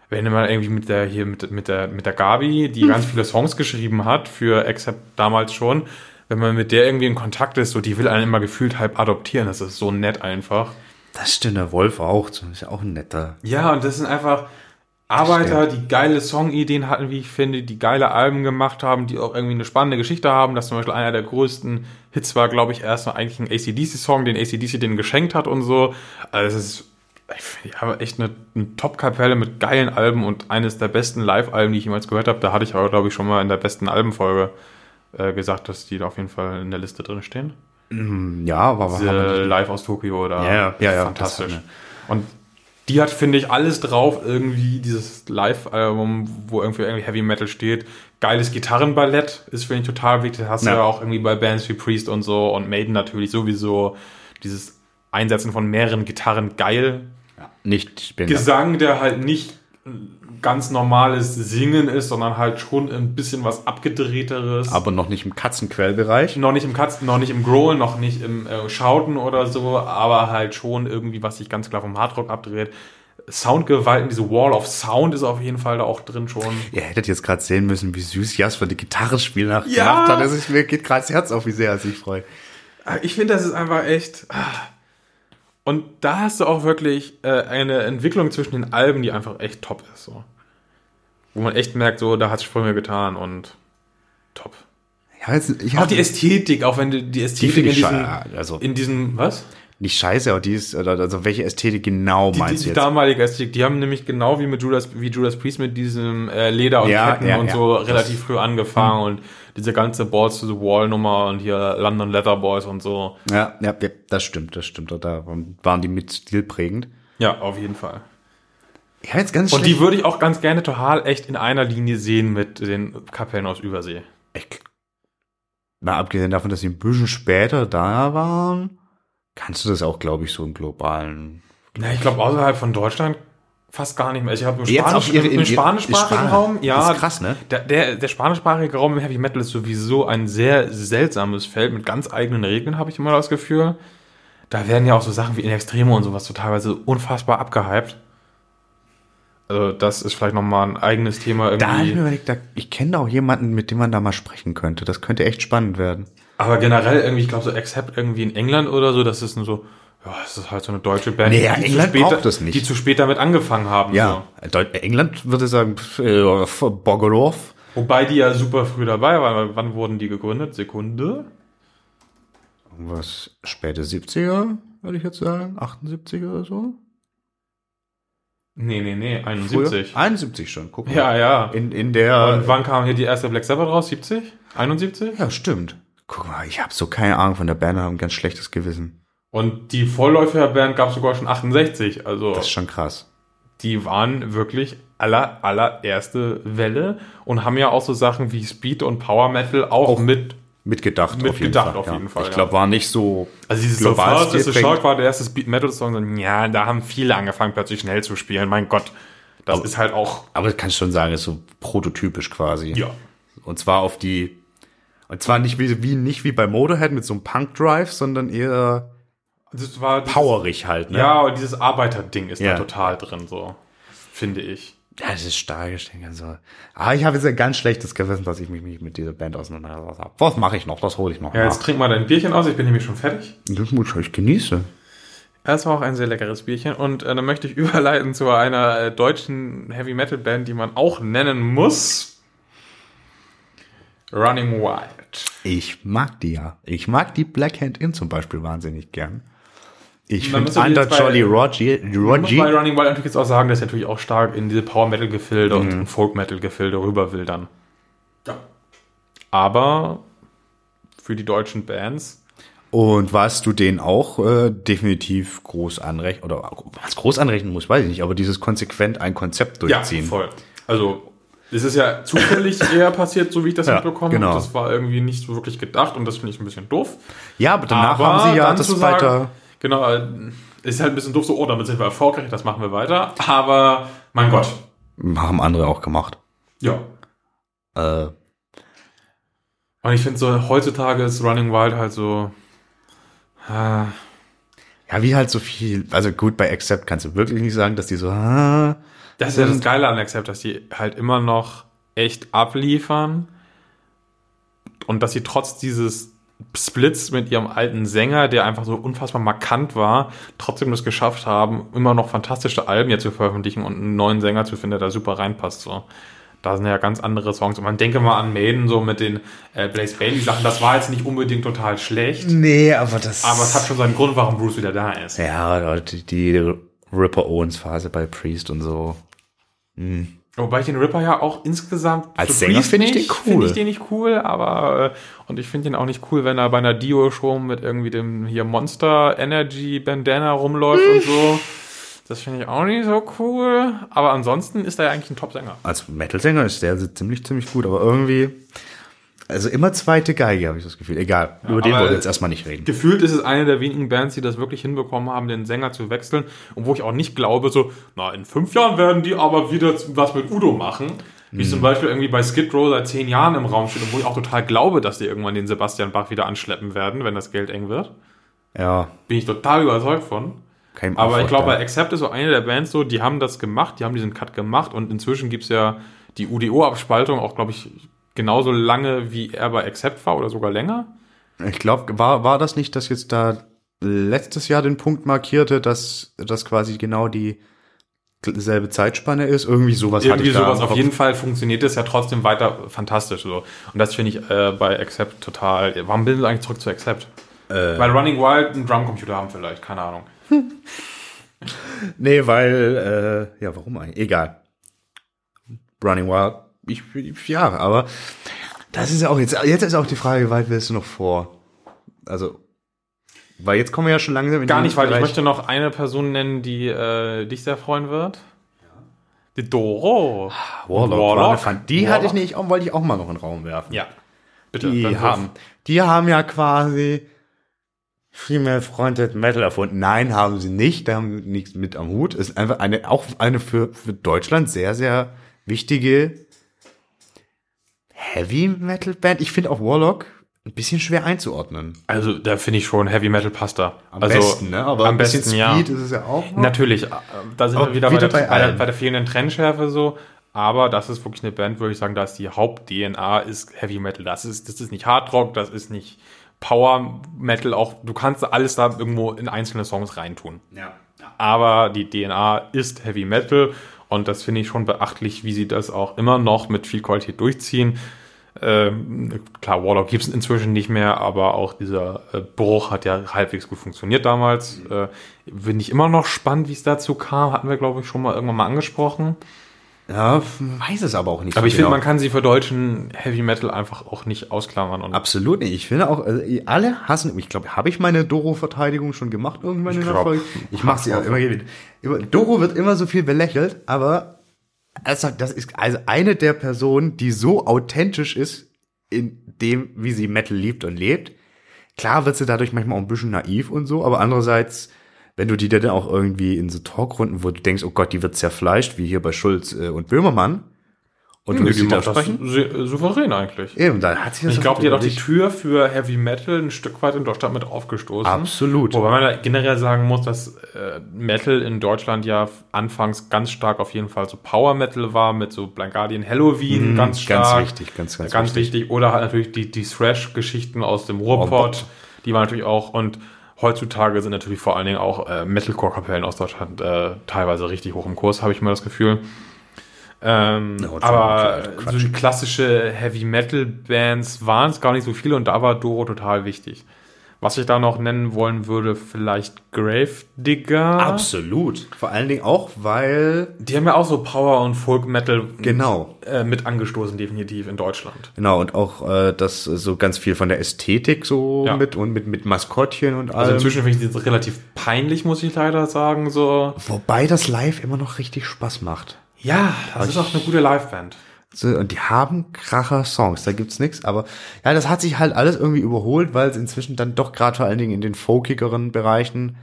wenn man irgendwie mit der hier mit, mit der mit der Gabi, die ganz viele Songs geschrieben hat für Accept damals schon, wenn man mit der irgendwie in Kontakt ist, so die will einen immer gefühlt halb adoptieren, das ist so nett einfach. Das stimmt, der Wolf auch. Ist ja auch ein netter. Ja, und das sind einfach Arbeiter, die geile Songideen hatten, wie ich finde, die geile Alben gemacht haben, die auch irgendwie eine spannende Geschichte haben. Das zum Beispiel einer der größten Hits war, glaube ich, erst mal eigentlich ein ACDC-Song, den ACDC denen geschenkt hat und so. Also es ist ich habe echt eine, eine Top-Kapelle mit geilen Alben und eines der besten Live-Alben, die ich jemals gehört habe. Da hatte ich aber, glaube ich, schon mal in der besten Albenfolge äh, gesagt, dass die da auf jeden Fall in der Liste drin stehen. Ja, war Diese war Live aus Tokio oder Ja, ja, ja, fantastisch. Und die hat, finde ich, alles drauf, irgendwie dieses Live-Album, wo irgendwie, irgendwie Heavy Metal steht. Geiles Gitarrenballett ist, finde ich, total wichtig. Das hast Ja. du ja auch irgendwie bei Bands wie Priest und so und Maiden natürlich sowieso. Dieses Einsetzen von mehreren Gitarren geil. nicht ich bin Gesang, der halt nicht ganz normales Singen ist, sondern halt schon ein bisschen was abgedrehteres. aber noch nicht im Katzenquellbereich. noch nicht im Katzen, noch nicht im Growl, noch nicht im äh, Schauten oder so, aber halt schon irgendwie, was sich ganz klar vom Hardrock abdreht. Soundgewalten, diese Wall of Sound ist auf jeden Fall da auch drin schon. Ihr hättet jetzt gerade sehen müssen, wie süß Jasper die Gitarrespiel nach Ja. hat. Das ist, mir geht gerade das Herz auf, wie sehr er sich freut. Ich finde, das ist einfach echt. ah. Und da hast du auch wirklich äh, eine Entwicklung zwischen den Alben, die einfach echt top ist. So. Wo man echt merkt, so, da hat Sprünge getan und top. Ja, jetzt, ich Auch die Ästhetik, auch wenn du die die Ästhetik finde in ich diesem, scheiße. Also in diesem, was? nicht scheiße, aber die ist, also welche Ästhetik genau Die, die, meinst die du jetzt? damalige Ästhetik, die haben nämlich genau wie mit Judas, wie Judas Priest mit diesem äh, Leder und Ja, Ketten ja, und ja. so Das- relativ früh angefangen und diese ganze Balls to the Wall Nummer und hier London Leather Boys und so. Ja, ja, ja, das stimmt, das stimmt. Da waren die mit stilprägend. Ja, auf jeden Fall. Ja, jetzt ganz Und die würde ich auch ganz gerne total echt in einer Linie sehen mit den Kapellen aus Übersee. Ich, mal abgesehen davon, dass sie ein bisschen später da waren, kannst du das auch, glaube ich, so im globalen. Na, ich glaube außerhalb von Deutschland fast gar nicht mehr. Ich habe im, Spanisch, ihre- im in- spanischsprachigen Span- Raum, ja, Das ist krass, ne? Der, der, der spanischsprachige Raum im Heavy Metal ist sowieso ein sehr seltsames Feld mit ganz eigenen Regeln, habe ich immer das Gefühl. Da werden ja auch so Sachen wie In Extremo und sowas so teilweise unfassbar abgehypt. Also das ist vielleicht nochmal ein eigenes Thema Da habe ich mir irgendwie. überlegt, da, ich kenne da auch jemanden, mit dem man da mal sprechen könnte. Das könnte echt spannend werden. Aber generell irgendwie, ich glaube so Accept irgendwie in England oder so, das ist nur so, ja, es ist halt so eine deutsche Band, Nee, ja, die, England zu spät, braucht das nicht. die zu spät damit angefangen haben. Ja, Deut England würde sagen, äh, Bogolov. So. Wobei die ja super früh dabei waren. Wann wurden die gegründet? Sekunde. Was, späte 70er, würde ich jetzt sagen? 78 oder so? Nee, nee, nee, Früher? 71. 71 schon, guck mal. Ja, ja. In, in der. Und wann kam hier die erste Black Sabbath raus? 70? 71? ja, stimmt. Guck mal, ich habe so keine Ahnung von der Band, habe ein ganz schlechtes Gewissen. Und die Vorläuferband gab es sogar schon 68. Also Das ist schon krass. die waren wirklich aller, allererste Welle und haben ja auch so Sachen wie Speed und Power Metal auch, Auch mit. Mitgedacht, Mitgedacht auf jeden Fall, Ich ja. glaube, war nicht so. Also dieses global So Fast is the stilprägend. Shock war der erste Speed Metal Song. So, ja, da haben viele angefangen plötzlich schnell zu spielen. Mein Gott, das Aber- ist halt auch. Aber das kannst schon sagen, ist so prototypisch quasi. Ja. Und zwar auf die. Und zwar nicht wie, wie nicht wie bei Motorhead mit so einem Punk Drive, sondern eher Das war dieses- powerig halt, ne? Ja, und dieses Arbeiterding ist Ja. da total drin, so finde ich. Ja, das ist stark, ich denke so. Aber ich habe jetzt ein ganz schlechtes Gewissen, dass ich mich nicht mit dieser Band auseinandergesetzt habe. Was mache ich noch? Das hole ich noch Ja, jetzt nach. trink mal dein Bierchen aus. Ich bin nämlich schon fertig. Das muss ich genieße. Es war auch ein sehr leckeres Bierchen und äh, dann möchte ich [laughs] überleiten zu einer äh, deutschen Heavy Metal Band, die man auch nennen muss. Running Wild. Ich mag die ja. Ich mag die Black Hand Inn zum Beispiel wahnsinnig gern. Ich finde Under jetzt bei- Jolly Roger, Man muss bei Running Wild natürlich jetzt auch sagen, dass er natürlich auch stark in diese Power Metal Gefilde und Folk Metal Gefilde rüber will dann. Ja. Aber für die deutschen Bands Und was du denen auch äh, definitiv groß anrechnen, oder was groß anrechnen muss, weiß ich nicht, aber dieses konsequent ein Konzept durchziehen. Ja, voll. Also, es ist ja zufällig [laughs] eher passiert, so wie ich das Ja, mitbekomme. genau. Das war irgendwie nicht so wirklich gedacht und das finde ich ein bisschen doof. Ja, aber danach Aber haben sie ja das sagen- weiter. Genau, äh, ist halt ein bisschen doof, so, oh, damit sind wir erfolgreich, das machen wir weiter. Aber, mein Gott. Haben andere auch gemacht. Ja. Äh, Und ich finde so, heutzutage ist Running Wild halt so, äh, ja, wie halt so viel, also gut, bei Accept kannst du wirklich nicht sagen, dass die so, ah, das ist ja das Geile an Accept, dass die halt immer noch echt abliefern und dass sie trotz dieses Splits mit ihrem alten Sänger, der einfach so unfassbar markant war, trotzdem das geschafft haben, immer noch fantastische Alben jetzt zu veröffentlichen und einen neuen Sänger zu finden, der da super reinpasst. So. Da sind ja ganz andere Songs. Und man denke mal an Maiden, so mit den äh, Blaze Bailey Sachen. Das war jetzt nicht unbedingt total schlecht. Nee, aber das. Aber es hat schon seinen Grund, warum Bruce wieder da ist. Ja, die, die Ripper Owens Phase bei Priest und so. Hm. Wobei ich den Ripper ja auch insgesamt als Sänger finde ich den cool. Finde ich den nicht cool, aber äh, und ich finde den auch nicht cool, wenn er bei einer Dio-Show mit irgendwie dem hier Monster Energy Bandana rumläuft und so. Das finde ich auch nicht so cool. Aber ansonsten ist er ja eigentlich ein Top-Sänger. Als Metal-Sänger ist der ziemlich, ziemlich gut, aber irgendwie. Also immer zweite Geige, habe ich das Gefühl. Egal, ja, über den wollen wir jetzt erstmal nicht reden. Gefühlt ist es eine der wenigen Bands, die das wirklich hinbekommen haben, den Sänger zu wechseln. Und wo ich auch nicht glaube, so, na, in fünf Jahren werden die aber wieder was mit Udo machen. Wie hm. zum Beispiel irgendwie bei Skid Row seit zehn Jahren im Raum steht und wo ich auch total glaube, dass die irgendwann den Sebastian Bach wieder anschleppen werden, wenn das Geld eng wird. Ja. Bin ich total überzeugt von. Kein aber ich glaube, bei Accept ist so eine der Bands so, die haben das gemacht, die haben diesen Cut gemacht und inzwischen gibt's ja die UDO-Abspaltung auch, glaube ich, genauso lange, wie er bei Accept war oder sogar länger. Ich glaube, war, war das nicht, dass jetzt da letztes Jahr den Punkt markierte, dass das quasi genau die selbe Zeitspanne ist. Irgendwie sowas Irgendwie ich sowas. Auf jeden Fall funktioniert es ja trotzdem weiter fantastisch. So. Und das finde ich äh, bei Accept total. Warum bilden sie eigentlich zurück zu Accept? Äh. Weil Running Wild einen Drumcomputer haben vielleicht, keine Ahnung. [laughs] nee, weil, äh, ja, warum eigentlich? Egal. Running Wild ich, ja, aber das ist ja auch jetzt, jetzt ist auch die Frage, wie weit willst du noch vor? Also, weil jetzt kommen wir ja schon langsam in Gar nicht, weil ich möchte noch eine Person nennen, die äh, dich sehr freuen wird. Die Doro. Warlock. Warlock. Warlock. Die Warlock. hatte ich nicht, auch, wollte ich auch mal noch in den Raum werfen. Ja. Bitte. Die haben, die haben ja quasi Female Fronted Metal erfunden. Nein, haben sie nicht. Da haben sie nichts mit am Hut. Ist einfach eine, auch eine für, für Deutschland sehr, sehr wichtige Heavy Metal Band. Ich finde auch Warlock ein bisschen schwer einzuordnen. Also da finde ich schon Heavy Metal Pasta. Am also, besten, ne? Aber am ein bisschen besten, Speed ja. ist es ja auch. Noch. Natürlich, äh, da sind wir wieder, wieder bei, der, bei, der, bei der fehlenden Trennschärfe so. Aber das ist wirklich eine Band, würde ich sagen, da ist die Haupt-DNA ist Heavy Metal. Das ist, das ist nicht Hard Rock, das ist nicht Power Metal. Auch du kannst alles da irgendwo in einzelne Songs reintun. Ja. Aber die DNA ist Heavy Metal und das finde ich schon beachtlich, wie sie das auch immer noch mit viel Qualität durchziehen. Ähm, klar, Warlock gibt es inzwischen nicht mehr, aber auch dieser äh, Bruch hat ja halbwegs gut funktioniert damals. Äh, Finde ich immer noch spannend, wie es dazu kam. Hatten wir, glaube ich, schon mal irgendwann mal angesprochen. Ja, weiß es aber auch nicht. Aber ich genau. finde, man kann sie für deutschen Heavy Metal einfach auch nicht ausklammern. Absolut nicht. Ich finde auch, also alle hassen, ich glaube, habe ich meine Doro-Verteidigung schon gemacht irgendwann ich in der Folge? Ich mache sie auch immer wieder. Doro wird immer so viel belächelt, aber also das ist also eine der Personen, die so authentisch ist in dem, wie sie Metal liebt und lebt. Klar wird sie dadurch manchmal auch ein bisschen naiv und so, aber andererseits, wenn du die dann auch irgendwie in so Talkrunden, wo du denkst, oh Gott, die wird zerfleischt, wie hier bei Schulz äh, und Böhmermann, und du die macht das souverän eigentlich. Eben, da hat sie das Ich glaube, die hat auch die Tür für Heavy Metal ein Stück weit in Deutschland mit aufgestoßen. Absolut. Wobei man generell sagen muss, dass äh, Metal in Deutschland ja anfangs ganz stark auf jeden Fall so Power Metal war, mit so Blind Guardian Halloween mhm, ganz stark. Ganz wichtig, ganz, ganz, ganz wichtig. wichtig. Oder halt natürlich die, die Thrash-Geschichten aus dem Ruhrpott, die waren natürlich auch und heutzutage sind natürlich vor allen Dingen auch äh, Metalcore-Kapellen aus Deutschland äh, teilweise richtig hoch im Kurs, habe ich mal das Gefühl. Ähm, no, aber so die klassische Heavy Metal Bands waren es gar nicht so viele und da war Doro total wichtig. Was ich da noch nennen wollen würde, vielleicht Gravedigger. Absolut. Vor allen Dingen auch, weil. Die haben ja auch so Power und Folk Metal genau. Äh, mit angestoßen, definitiv in Deutschland. Genau, und auch äh, das so ganz viel von der Ästhetik so ja. mit und mit, mit Maskottchen und allem. Also inzwischen finde ich das relativ peinlich, muss ich leider sagen. so. Wobei das live immer noch richtig Spaß macht. Ja, das ist auch eine gute Liveband. So, und die haben kracher Songs, da gibt's nichts, aber ja, das hat sich halt alles irgendwie überholt, weil es inzwischen dann doch gerade vor allen Dingen in den folkigeren Bereichen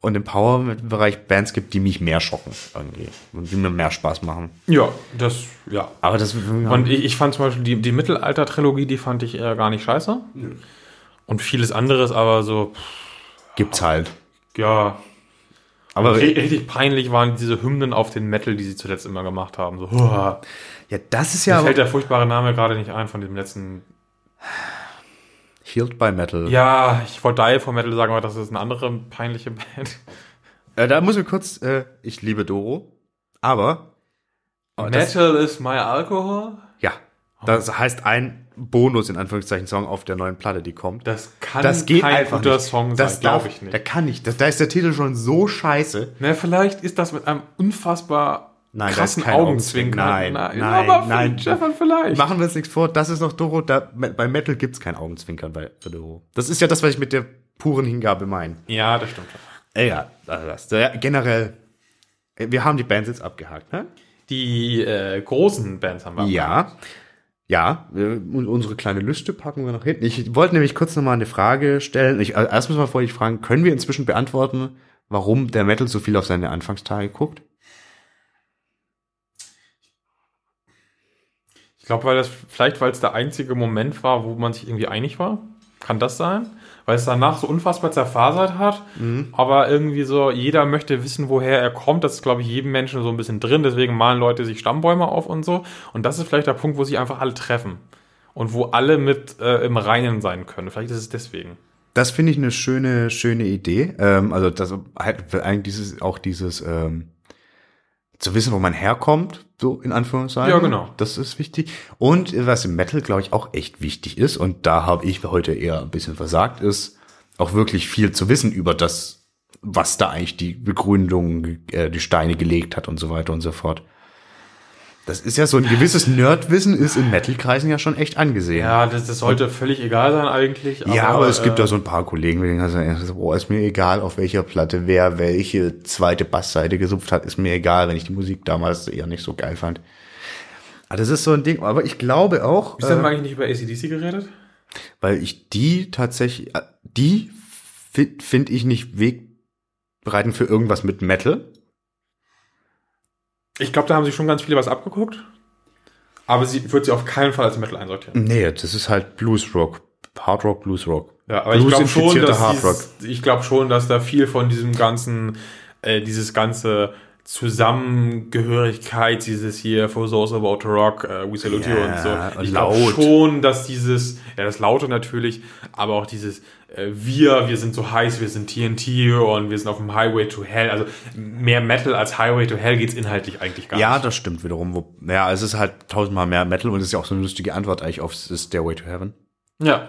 und im Power-Bereich Bands gibt, die mich mehr schocken irgendwie und die mir mehr Spaß machen. Ja, das, ja. Aber das. Und ich, ich fand zum Beispiel die, die Mittelalter-Trilogie, die fand ich eher gar nicht scheiße. Ja. Und vieles anderes, aber so. Gibt's halt. Ja, aber richtig peinlich waren diese Hymnen auf den Metal, die sie zuletzt immer gemacht haben. So, Huah. Ja, das ist ja. Mir fällt der furchtbare Name gerade nicht ein von dem letzten. Healed by Metal. Ja, ich wollte Die for Metal sagen, aber das ist eine andere peinliche Band. Äh, da muss ich kurz, äh, ich liebe Doro, aber oh, das, Metal is my alcohol? ja, das heißt ein Bonus in Anführungszeichen Song auf der neuen Platte, die kommt. Das kann das geht kein einfach guter nicht. Song das sein, glaube ich nicht. Der kann nicht. Das, da ist der Titel schon so scheiße. Na, vielleicht ist das mit einem unfassbar Nein, krassen Augenzwinkern. Augenzwinkern. Nein, nein, aber nein. Stefan, vielleicht. Machen wir uns nichts vor, das ist noch Doro. Da, bei Metal gibt's kein Augenzwinkern bei, bei Doro. Das ist ja das, was ich mit der puren Hingabe meine. Ja, das stimmt. Egal, also das. Ja, generell, wir haben die Bands jetzt abgehakt, ne? Die äh, großen Bands haben wir. Ja. Ja, äh, und unsere kleine Liste packen wir noch hinten. Ich wollte nämlich kurz nochmal eine Frage stellen. Ich, also erst müssen wir vorher fragen, können wir inzwischen beantworten, warum der Metal so viel auf seine Anfangstage guckt? Glaube, weil das vielleicht, weil es der einzige Moment war, wo man sich irgendwie einig war. Kann das sein? Weil es danach so unfassbar zerfasert hat. Mhm. Aber irgendwie so, jeder möchte wissen, woher er kommt. Das ist, glaube ich, jedem Menschen so ein bisschen drin. Deswegen malen Leute sich Stammbäume auf und so. Und das ist vielleicht der Punkt, wo sich einfach alle treffen. Und wo alle mit äh, im Reinen sein können. Vielleicht ist es deswegen. Das finde ich eine schöne, schöne Idee. Ähm, also das halt eigentlich dieses, auch dieses ähm, zu wissen, wo man herkommt, so in Anführungszeichen. Ja, genau. Das ist wichtig. Und was im Metal, glaube ich, auch echt wichtig ist, und da habe ich heute eher ein bisschen versagt, ist auch wirklich viel zu wissen über das, was da eigentlich die Begründung, äh, die Steine gelegt hat und so weiter und so fort. Das ist ja so ein gewisses Nerdwissen ist in Metal-Kreisen ja schon echt angesehen. Ja, das, das sollte völlig egal sein eigentlich. Ja, aber es gibt äh, da so ein paar Kollegen, die sagen, so, boah, ist mir egal, auf welcher Platte wer welche zweite Bassseite gesupft hat, ist mir egal, wenn ich die Musik damals eher nicht so geil fand. Aber das ist so ein Ding, aber ich glaube auch, haben wir äh, eigentlich nicht über ACDC geredet? weil ich die tatsächlich, äh, die finde find ich nicht wegbereitend für irgendwas mit Metal. Ich glaube, da haben sie schon ganz viele was abgeguckt. Aber sie wird sie auf keinen Fall als Metal einsortieren. Nee, das ist halt Blues Rock, Hard Rock, Blues Rock. Ja, aber ich glaube schon, dass ich glaube schon, dass da viel von diesem ganzen, äh, dieses ganze Zusammengehörigkeit, dieses hier For Those About to Rock, äh, We Salute You Ja, und so. und Ich glaube schon, dass dieses, ja, das Laute natürlich, aber auch dieses äh, wir, wir sind so heiß, wir sind TNT und wir sind auf dem Highway to Hell. Also mehr Metal als Highway to Hell geht's inhaltlich eigentlich gar Ja, nicht. das stimmt wiederum. Wo, ja, es ist halt tausendmal mehr Metal und es ist ja auch so eine lustige Antwort eigentlich auf Stairway to Heaven. Ja,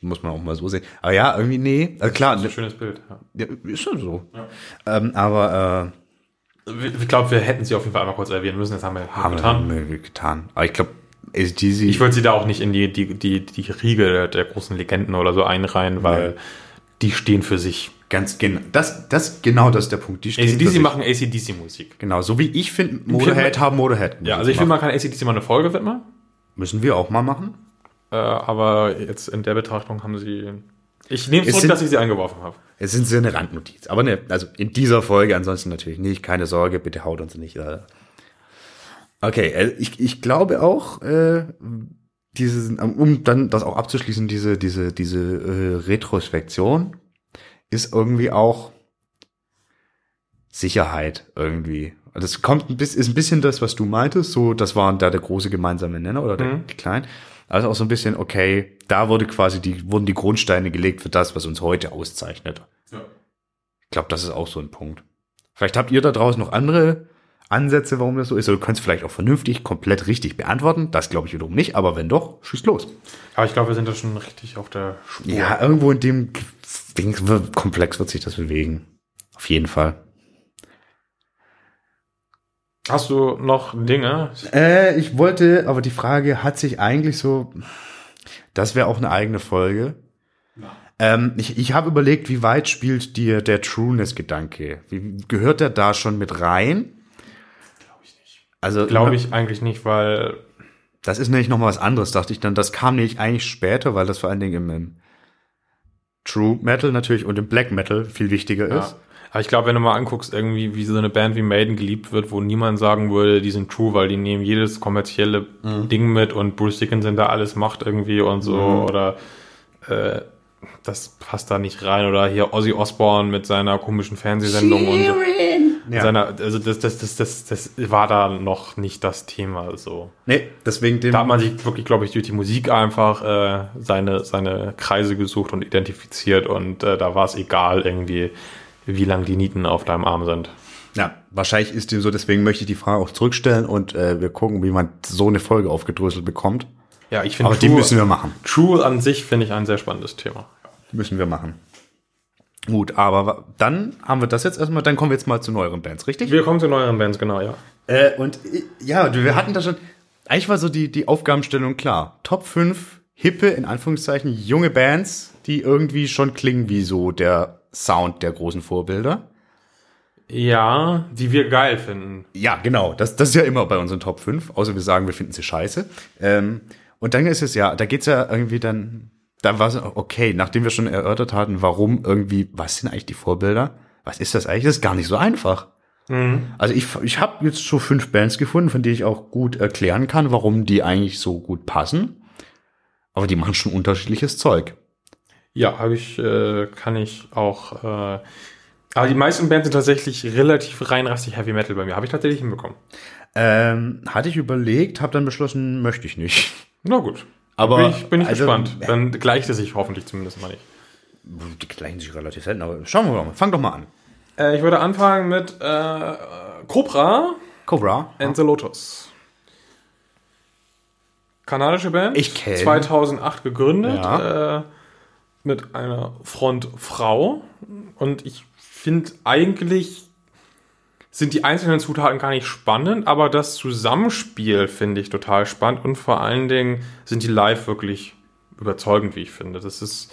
Muss man auch mal so sehen. Aber ja, irgendwie, nee. Also klar, das ist ein ne, schönes Bild. Ja. ja, ist ja so. Ähm, aber Ich glaube, wir hätten sie auf jeden Fall einmal kurz erwähnen müssen. Das haben wir haben getan. wir wir getan. Aber ich glaube, ACDC. Ich würde sie da auch nicht in die, die, die, die Riege der, großen Legenden oder so einreihen, weil die stehen für sich. ganz genau. Das, das, genau das ist der Punkt. Die stehen ACDC machen ACDC-Musik. Genau, so wie ich finde, Motorhead haben Motorhead. Ja, also ich will, man kann ACDC mal eine Folge widmen, Müssen wir auch mal machen. äh, aber jetzt in der Betrachtung haben sie. Ich nehme zurück, sind- dass ich sie eingeworfen habe. Es sind so eine Randnotiz. Aber ne, also in dieser Folge ansonsten natürlich nicht. Keine Sorge, bitte haut uns nicht. Äh. Okay, äh, ich, ich glaube auch, äh, dieses, um dann das auch abzuschließen, diese, diese, diese äh, Retrospektion ist irgendwie auch Sicherheit irgendwie. Das kommt ein bisschen, ist ein bisschen das, was du meintest, so, das war da der große gemeinsame Nenner oder der, Mhm. die kleinen. Also auch so ein bisschen, okay, da wurde quasi die, wurden die Grundsteine gelegt für das, was uns heute auszeichnet. Ja. Ich glaube, das ist auch so ein Punkt. Vielleicht habt ihr da draußen noch andere Ansätze, warum das so ist. Oder du kannst vielleicht auch vernünftig, komplett richtig beantworten. Das glaube ich wiederum nicht, aber wenn doch, schießt los. Aber ich glaube, wir sind da schon richtig auf der Spur. Ja, irgendwo in dem Ding, Komplex wird sich das bewegen. Auf jeden Fall. Hast du noch Dinge? Äh, ich wollte, aber die Frage hat sich eigentlich so, das wäre auch eine eigene Folge. Ähm, ich ich habe überlegt, wie weit spielt dir der Trueness-Gedanke? Wie gehört der da schon mit rein? Glaube ich nicht. Also Glaube ich eigentlich nicht, weil Das ist nämlich noch mal was anderes, dachte ich dann. Das kam nämlich eigentlich später, weil das vor allen Dingen im, im True Metal natürlich und im Black Metal viel wichtiger Ja. ist. Aber ich glaube, wenn du mal anguckst, irgendwie, wie so eine Band wie Maiden geliebt wird, wo niemand sagen würde, die sind true, weil die nehmen jedes kommerzielle Mhm. Ding mit und Bruce Dickinson da alles macht irgendwie und so, Mhm. oder äh, das passt da nicht rein. Oder hier Ozzy Osbourne mit seiner komischen Fernsehsendung und so. Ja. Seiner, also das, das, das, das, das war da noch nicht das Thema so. Nee, deswegen dem. Da hat man sich wirklich, glaube ich, durch die Musik einfach äh, seine, seine Kreise gesucht und identifiziert und äh, da war es egal irgendwie, wie lang die Nieten auf deinem Arm sind. ja, wahrscheinlich ist dem so, deswegen möchte ich die Frage auch zurückstellen und äh, wir gucken, wie man so eine Folge aufgedröselt bekommt. Ja, ich finde Aber die müssen wir machen. True an sich finde ich ein sehr spannendes Thema. Müssen wir machen. Gut, aber dann haben wir das jetzt erstmal, dann kommen wir jetzt mal zu neueren Bands, richtig? Wir kommen zu neueren Bands, genau, ja. Äh, und äh, ja, wir hatten da schon, eigentlich war so die, die Aufgabenstellung klar. Top 5 hippe, in Anführungszeichen, junge Bands, die irgendwie schon klingen wie so der Sound der großen Vorbilder. Ja, die wir geil finden. Ja, genau. Das, das ist ja immer bei unseren Top 5, außer wir sagen, wir finden sie scheiße. Ähm, und dann ist es ja, da geht's ja irgendwie dann, da war es okay, nachdem wir schon erörtert hatten, warum irgendwie, was sind eigentlich die Vorbilder? Was ist das eigentlich? Das ist gar nicht so einfach. Also ich, ich habe jetzt so fünf Bands gefunden, von denen ich auch gut erklären kann, warum die eigentlich so gut passen. Aber die machen schon unterschiedliches Zeug. Ja, habe ich, äh, kann ich auch. Äh, aber die meisten Bands sind tatsächlich relativ reinrassig Heavy Metal bei mir. Habe ich tatsächlich hinbekommen. Ähm, hatte ich überlegt, habe dann beschlossen, möchte ich nicht. Na gut. Aber, bin ich, bin ich also, gespannt. Dann gleicht es sich hoffentlich zumindest mal nicht. Die gleichen sich relativ selten, aber schauen wir mal. Fang doch mal an. Äh, ich würde anfangen mit äh, Cobra Cobra. and the Lotus. Kanadische Band. Ich kenn. 2008 gegründet. Ja. Äh, mit einer Frontfrau. Und ich finde eigentlich sind die einzelnen Zutaten gar nicht spannend, aber das Zusammenspiel finde ich total spannend und vor allen Dingen sind die live wirklich überzeugend, wie ich finde. Das ist,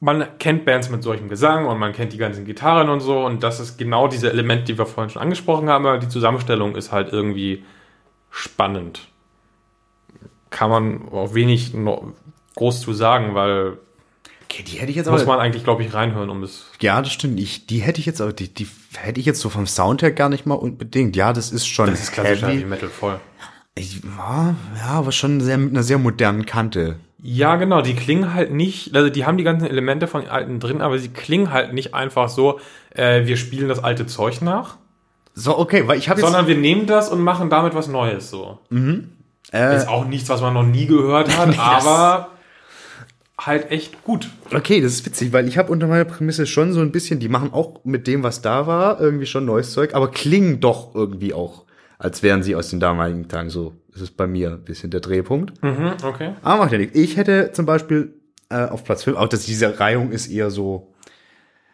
man kennt Bands mit solchem Gesang und man kennt die ganzen Gitarren und so und das ist genau diese Element, die wir vorhin schon angesprochen haben, aber die Zusammenstellung ist halt irgendwie spannend. Kann man auch wenig groß zu sagen, weil Okay, die hätte ich jetzt muss aber. man eigentlich, glaube ich, reinhören, um es. ja, das stimmt. Ich, die hätte ich jetzt, aber die, die hätte ich jetzt so vom Sound her gar nicht mal unbedingt. Ja, das ist schon Das ist klassischer Heavy. Metal voll. Ich, ja, ja, aber schon sehr mit einer sehr modernen Kante. Ja, genau, die klingen halt nicht, also die haben die ganzen Elemente von den alten drin, aber sie klingen halt nicht einfach so, äh, wir spielen das alte Zeug nach, So, okay, weil ich habe jetzt. sondern wir nehmen das und machen damit was Neues so. äh, Ist auch nichts, was man noch nie gehört hat, [laughs] aber halt echt gut. Okay, das ist witzig, weil ich habe unter meiner Prämisse schon so ein bisschen, die machen auch mit dem, was da war, irgendwie schon neues Zeug, aber klingen doch irgendwie auch, als wären sie aus den damaligen Tagen so. Das ist bei mir ein bisschen der Drehpunkt. Mhm, okay. Aber macht ja nichts. Ich hätte zum Beispiel äh, auf Platz 5, auch dass diese Reihung ist eher so,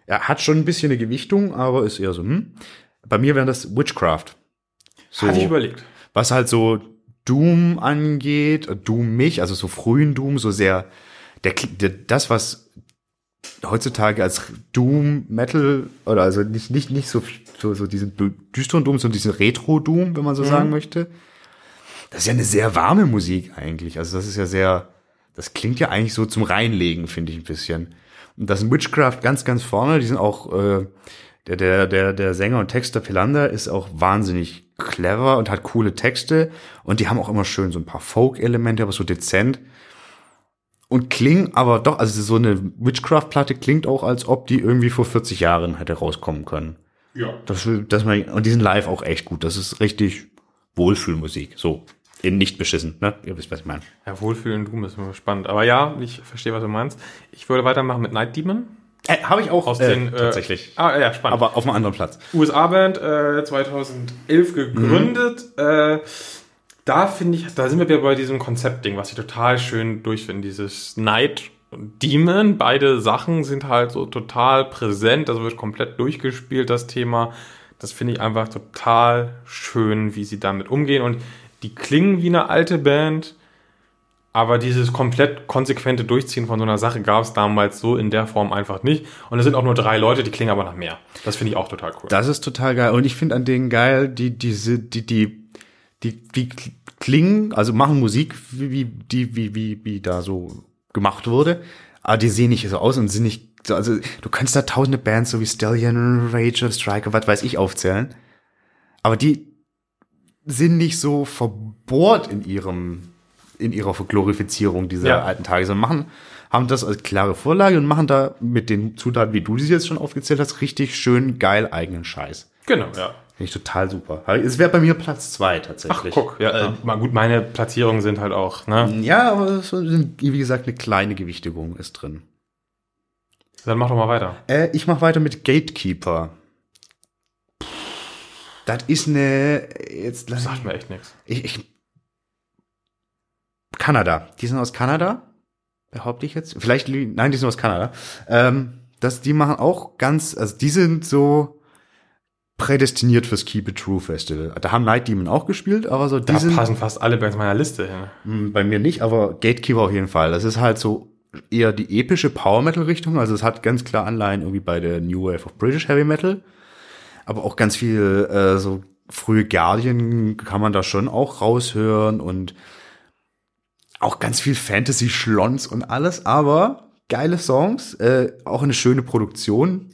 ja, hat schon ein bisschen eine Gewichtung, aber ist eher so, hm. Bei mir wäre das Witchcraft. So, Hatte ich überlegt. was halt so Doom angeht, Doom mich, also so frühen Doom, so sehr, der, der das, was heutzutage als Doom Metal oder also nicht nicht nicht so so, so diesen dü- düsteren Doom, sondern diesen Retro Doom, wenn man so sagen möchte. Das ist ja eine sehr warme Musik eigentlich. Also das ist ja sehr, das klingt ja eigentlich so zum Reinlegen, finde ich ein bisschen. Und das ist Witchcraft ganz ganz vorne. Die sind auch äh, der der der der Sänger und Texter Pelander ist auch wahnsinnig clever und hat coole Texte und die haben auch immer schön so ein paar Folk-Elemente, aber so dezent und klingen aber doch, also so eine Witchcraft-Platte klingt auch, als ob die irgendwie vor 40 Jahren hätte rauskommen können. Ja. Das, das man, und die sind live auch echt gut. Das ist richtig Wohlfühlmusik. So. In nicht beschissen, ne? Ihr wisst, was ich meine. Ja, Wohlfühlen Doom ist immer spannend. Aber ja, ich verstehe, was du meinst. Ich würde weitermachen mit Night Demon. Äh, Habe ich auch Aus den, äh, tatsächlich. Ah, ja, spannend. aber auf einem anderen Platz. USA-Band, äh, 2011 gegründet. Äh, da finde ich, da sind wir wieder bei diesem Konzeptding, was ich total schön durchfinde. Dieses Night und Demon, beide Sachen sind halt so total präsent. Das wird komplett durchgespielt, das Thema. Das finde ich einfach total schön, wie sie damit umgehen. Und die klingen wie eine alte Band. Aber dieses komplett konsequente Durchziehen von so einer Sache gab es damals so in der Form einfach nicht. Und es sind auch nur drei Leute, die klingen aber nach mehr. Das finde ich auch total cool. Das ist total geil. Und ich finde an denen geil, die, diese, die, die, die, die klingen, also machen Musik, wie, wie, die, wie, wie, wie da so gemacht wurde. Aber die sehen nicht so aus und sind nicht, so, also du kannst da tausende Bands, so wie Stallion, Rage, Striker, was weiß ich, aufzählen. Aber die sind nicht so verbohrt in ihrem in ihrer Glorifizierung dieser Ja. alten Tage, sondern machen, haben das als klare Vorlage und machen da mit den Zutaten, wie du sie jetzt schon aufgezählt hast, richtig schön geil eigenen Scheiß. Genau, ja. Finde ich total super. Es wäre bei mir Platz zwei Ach, tatsächlich. guck, ja, Äh, mal gut, meine Platzierungen sind halt auch, ne? Ja, aber so, wie gesagt, eine kleine Gewichtigung ist drin. Dann mach doch mal weiter. Äh, ich mache weiter mit Gatekeeper. Das ist eine. Jetzt lass Sagt mir echt nichts. ich, ich, Kanada. Die sind aus Kanada, behaupte ich jetzt. Vielleicht, nein, die sind aus Kanada. Ähm, das, die machen auch ganz, also die sind so prädestiniert fürs Keep It True Festival. Da haben Night Demon auch gespielt, aber so die Da sind passen fast alle Bands meiner Liste hin. Hm, bei mir nicht, aber Gatekeeper auf jeden Fall. Das ist halt so eher die epische Power Metal Richtung. Also es hat ganz klar Anleihen irgendwie bei der New Wave of British Heavy Metal. Aber auch ganz viel äh, so frühe Guardian kann man da schon auch raushören und auch ganz viel Fantasy Schlons und alles, aber geile Songs, äh, auch eine schöne Produktion,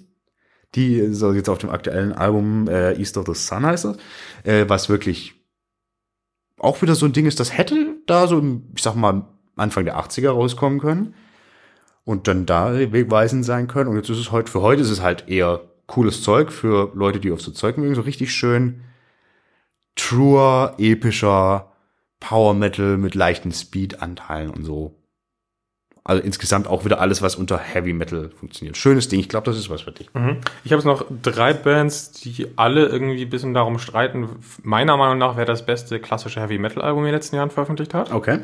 die so jetzt auf dem aktuellen Album äh, East of the Sun heißt das, äh, was wirklich auch wieder so ein Ding ist, das hätte da so, ich sag mal, Anfang der 80er rauskommen können und dann da wegweisend sein können. Und jetzt ist es heute, für heute ist es halt eher cooles Zeug für Leute, die auf so Zeug mögen, so richtig schön truer, epischer Power Metal mit leichten Speed-Anteilen und so. Also insgesamt auch wieder alles, was unter Heavy Metal funktioniert. Schönes Ding. Ich glaube, das ist was für dich. Ich habe jetzt noch drei Bands, die alle irgendwie ein bisschen darum streiten. Meiner Meinung nach, wer das beste klassische Heavy Metal Album in den letzten Jahren veröffentlicht hat. Okay.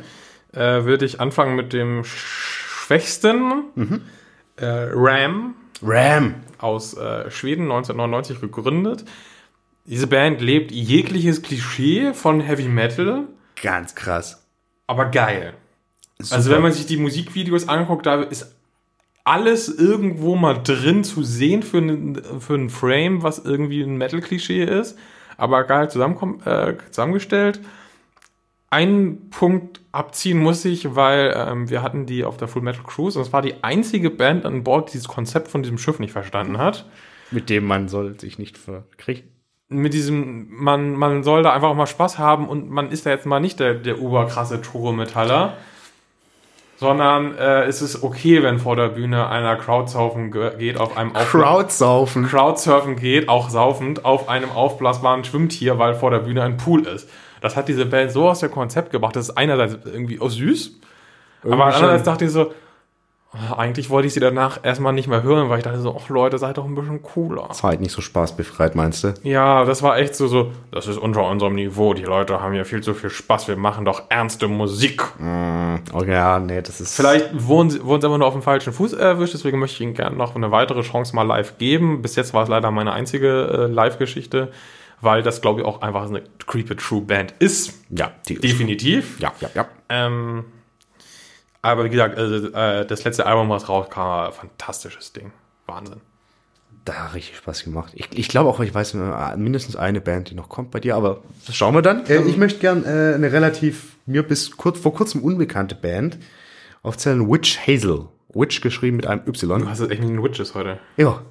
Äh, würde ich anfangen mit dem schwächsten äh, Ram Ram. aus äh, Schweden, 1999 gegründet. Diese Band lebt jegliches Klischee von Heavy Metal, Ganz krass. aber geil. Also Super. wenn man sich die Musikvideos anguckt, da ist alles irgendwo mal drin zu sehen für einen, für einen Frame, was irgendwie ein Metal-Klischee ist, aber geil äh, zusammengestellt. Einen Punkt abziehen muss ich, weil ähm, wir hatten die auf der Full Metal Cruise und es war die einzige Band an Bord, die dieses Konzept von diesem Schiff nicht verstanden hat. Mit dem man soll sich nicht verkriegen. Mit diesem, man, man soll da einfach mal Spaß haben und man ist da jetzt mal nicht der, der oberkrasse Tore-Metaller, sondern äh, es ist okay, wenn vor der Bühne einer Crowdsaufen ge- geht auf einem Auf- Crowdsaufen. Crowdsurfen geht, auch saufend, auf einem aufblasbaren Schwimmtier, weil vor der Bühne ein Pool ist. Das hat diese Band so aus dem Konzept gebracht, das ist einerseits irgendwie auch süß, aber andererseits dachte ich so, oh, eigentlich wollte ich sie danach erstmal nicht mehr hören, weil ich dachte so, ach Leute, seid doch ein bisschen cooler. War halt nicht so spaßbefreit, meinst du? Ja, das war echt so, so, das ist unter unserem Niveau, die Leute haben ja viel zu viel Spaß, wir machen doch ernste Musik. Oh ja, nee, das ist. Vielleicht wurden sie, wurden sie aber nur auf dem falschen Fuß erwischt, deswegen möchte ich ihnen gerne noch eine weitere Chance mal live geben. Bis jetzt war es leider meine einzige äh, Live-Geschichte, weil das, glaube ich, auch einfach eine Creepy True Band ist. Ja, die ist. Definitiv. Ja, ja, ja. Ähm, aber wie gesagt, also, äh, das letzte Album, was rauskam, war ein fantastisches Ding. Wahnsinn. Da hat richtig Spaß gemacht. Ich, ich glaube auch, ich weiß äh, mindestens eine Band, die noch kommt bei dir, aber das schauen wir dann. Äh, ich möchte gern äh, eine relativ mir bis kurz vor kurzem unbekannte Band aufzählen. Witch Hazel. Witch geschrieben mit einem Du Y. hast es echt mit den Witches heute. Ja.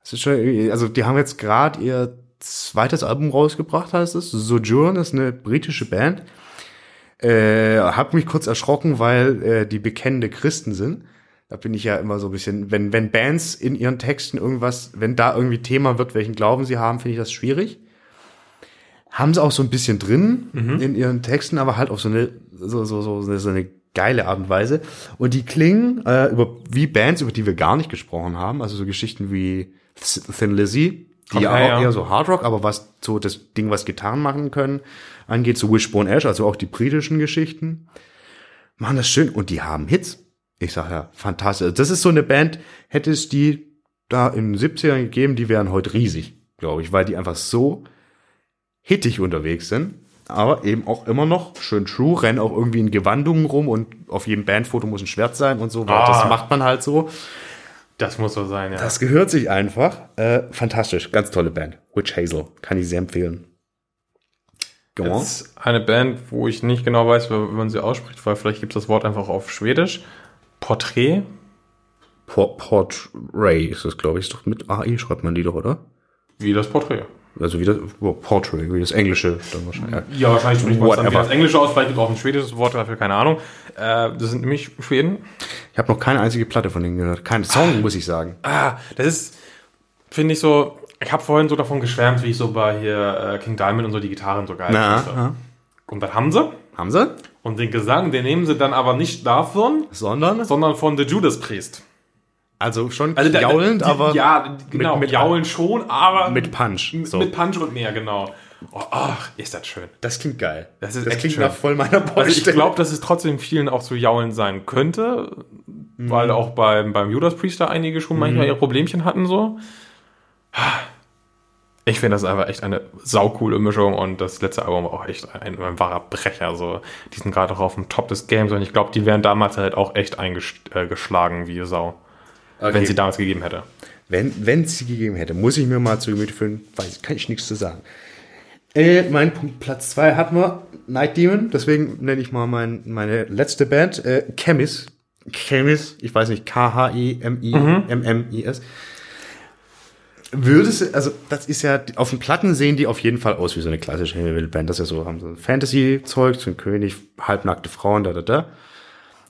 Das ist schon, also die haben jetzt gerade ihr zweites Album rausgebracht, heißt es. Sojourn ist eine britische Band. Äh, hab mich kurz erschrocken, weil äh, die bekennende Christen sind. Da bin ich ja immer so ein bisschen, wenn, wenn Bands in ihren Texten irgendwas, wenn da irgendwie Thema wird, welchen Glauben sie haben, finde ich das schwierig. Haben sie auch so ein bisschen drin in ihren Texten, aber halt auf so eine, so, so, so, so eine geile Art und Weise. Und die klingen äh, über, wie Bands, über die wir gar nicht gesprochen haben. Also so Geschichten wie Thin Lizzy, die ja auch ja. eher so Hard Rock, aber was so das Ding, was Gitarren machen können, angeht, so Wishbone Ash, also auch die britischen Geschichten, machen das schön und die haben Hits. Ich sag ja, fantastisch. Das ist so eine Band, hätte es die da in den 70ern gegeben, die wären heute riesig, glaube ich, weil die einfach so hittig unterwegs sind. Aber eben auch immer noch schön true, rennen auch irgendwie in Gewandungen rum und auf jedem Bandfoto muss ein Schwert sein und so, weil Ah. das macht man halt so. Das muss so sein, ja. Das gehört sich einfach. Äh, fantastisch, ganz tolle Band. Witch Hazel, kann ich sehr empfehlen. Go. Das ist eine Band, wo ich nicht genau weiß, wie man sie ausspricht, weil vielleicht gibt es das Wort einfach auf Schwedisch. Porträt. Port, Portray ist das, glaube ich. Ist doch mit AI schreibt man die doch, oder? Wie das Porträt. Also wie das, oh, Portrait, wie das Englische dann wahrscheinlich. Ja, wahrscheinlich spricht man dann das Englische aus, vielleicht gibt es auch ein schwedisches Wort dafür, keine Ahnung. Äh, das sind nämlich Schweden. Ich habe noch keine einzige Platte von denen gehört. Kein Song, muss ich sagen. Ah, das ist, finde ich so, ich habe vorhin so davon geschwärmt, wie ich so bei hier äh, King Diamond und so die Gitarren so geil finde. Und das haben sie. Haben sie? Und den Gesang, den nehmen sie dann aber nicht davon, Sondern? sondern von The Judas Priest. Also schon Also da- jaulend, die, aber Ja, genau, mit- jaulen schon, aber mit Punch. mit, So. mit Punch und mehr, genau. Oh, ach, ist das schön. das klingt geil. Das ist das echt klingt schön. nach voll meiner Also ich Baustelle. glaube, dass es trotzdem vielen auch zu jaulen sein könnte, weil auch beim, beim Judas Priest da einige schon manchmal ihre Problemchen hatten so. Ich finde das einfach echt eine saukoole Mischung und das letzte Album war auch echt ein, ein wahrer Brecher. So. Die sind gerade auch auf dem Top des Games und ich glaube, die wären damals halt auch echt eingeschlagen wie Sau, wenn sie damals gegeben hätte. Wenn es sie gegeben hätte, muss ich mir mal zu Gemüte führen, weiß ich, kann ich nichts zu sagen. Äh, mein Punkt Platz 2 hatten wir Night Demon, deswegen nenne ich mal mein, meine letzte Band, äh, Chemis. Chemis, ich weiß nicht. K-H-E-M-I-M-M-I-S. Würdest, also das ist ja, auf den Platten sehen die auf jeden Fall aus wie so eine klassische Heavy Metal Band. Das ist ja so, haben so Fantasy-Zeug, so ein König, halbnackte Frauen, da, da, da.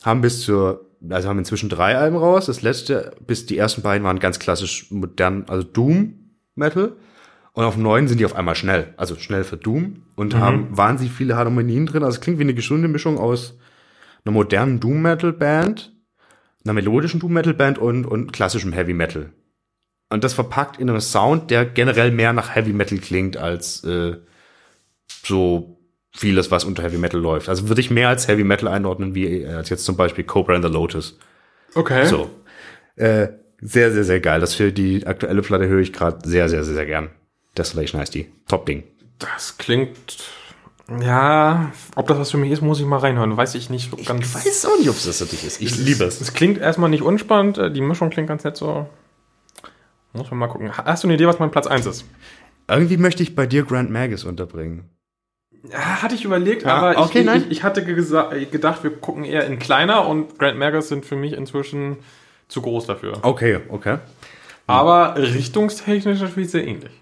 Haben bis zur, also haben inzwischen drei Alben raus. Das letzte, bis die ersten beiden waren ganz klassisch modern, also Doom Metal. Und auf dem neuen sind die auf einmal schnell, also schnell für Doom und haben wahnsinnig viele Harmonien drin. Also es klingt wie eine gesunde Mischung aus einer modernen Doom Metal Band, einer melodischen Doom Metal Band und, und klassischem Heavy Metal. Und das verpackt in einem Sound, der generell mehr nach Heavy Metal klingt als äh, so vieles, was unter Heavy Metal läuft. Also würde ich mehr als Heavy Metal einordnen, wie äh, als jetzt zum Beispiel Cobra and the Lotus. Okay. So. Äh, sehr, sehr, sehr geil. Das für die aktuelle Platte höre ich gerade sehr, sehr, sehr, sehr gern. Desolation heißt die. Top-Ding. Das klingt. Ja, ob das was für mich ist, muss ich mal reinhören. Weiß ich nicht so ganz. Ich weiß auch nicht, ob es das für dich ist. Ich liebe es. Es klingt erstmal nicht unspannend, äh, die Mischung klingt ganz nett so. Muss man mal gucken. Hast du eine Idee, was mein Platz 1 ist? Irgendwie möchte ich bei dir Grand Magus unterbringen. Ja, hatte ich überlegt, Ja, aber okay, ich, ich, ich hatte gedacht, wir gucken eher in kleiner und Grand Magus sind für mich inzwischen zu groß dafür. Okay, okay. Aber richtungstechnisch natürlich sehr ähnlich.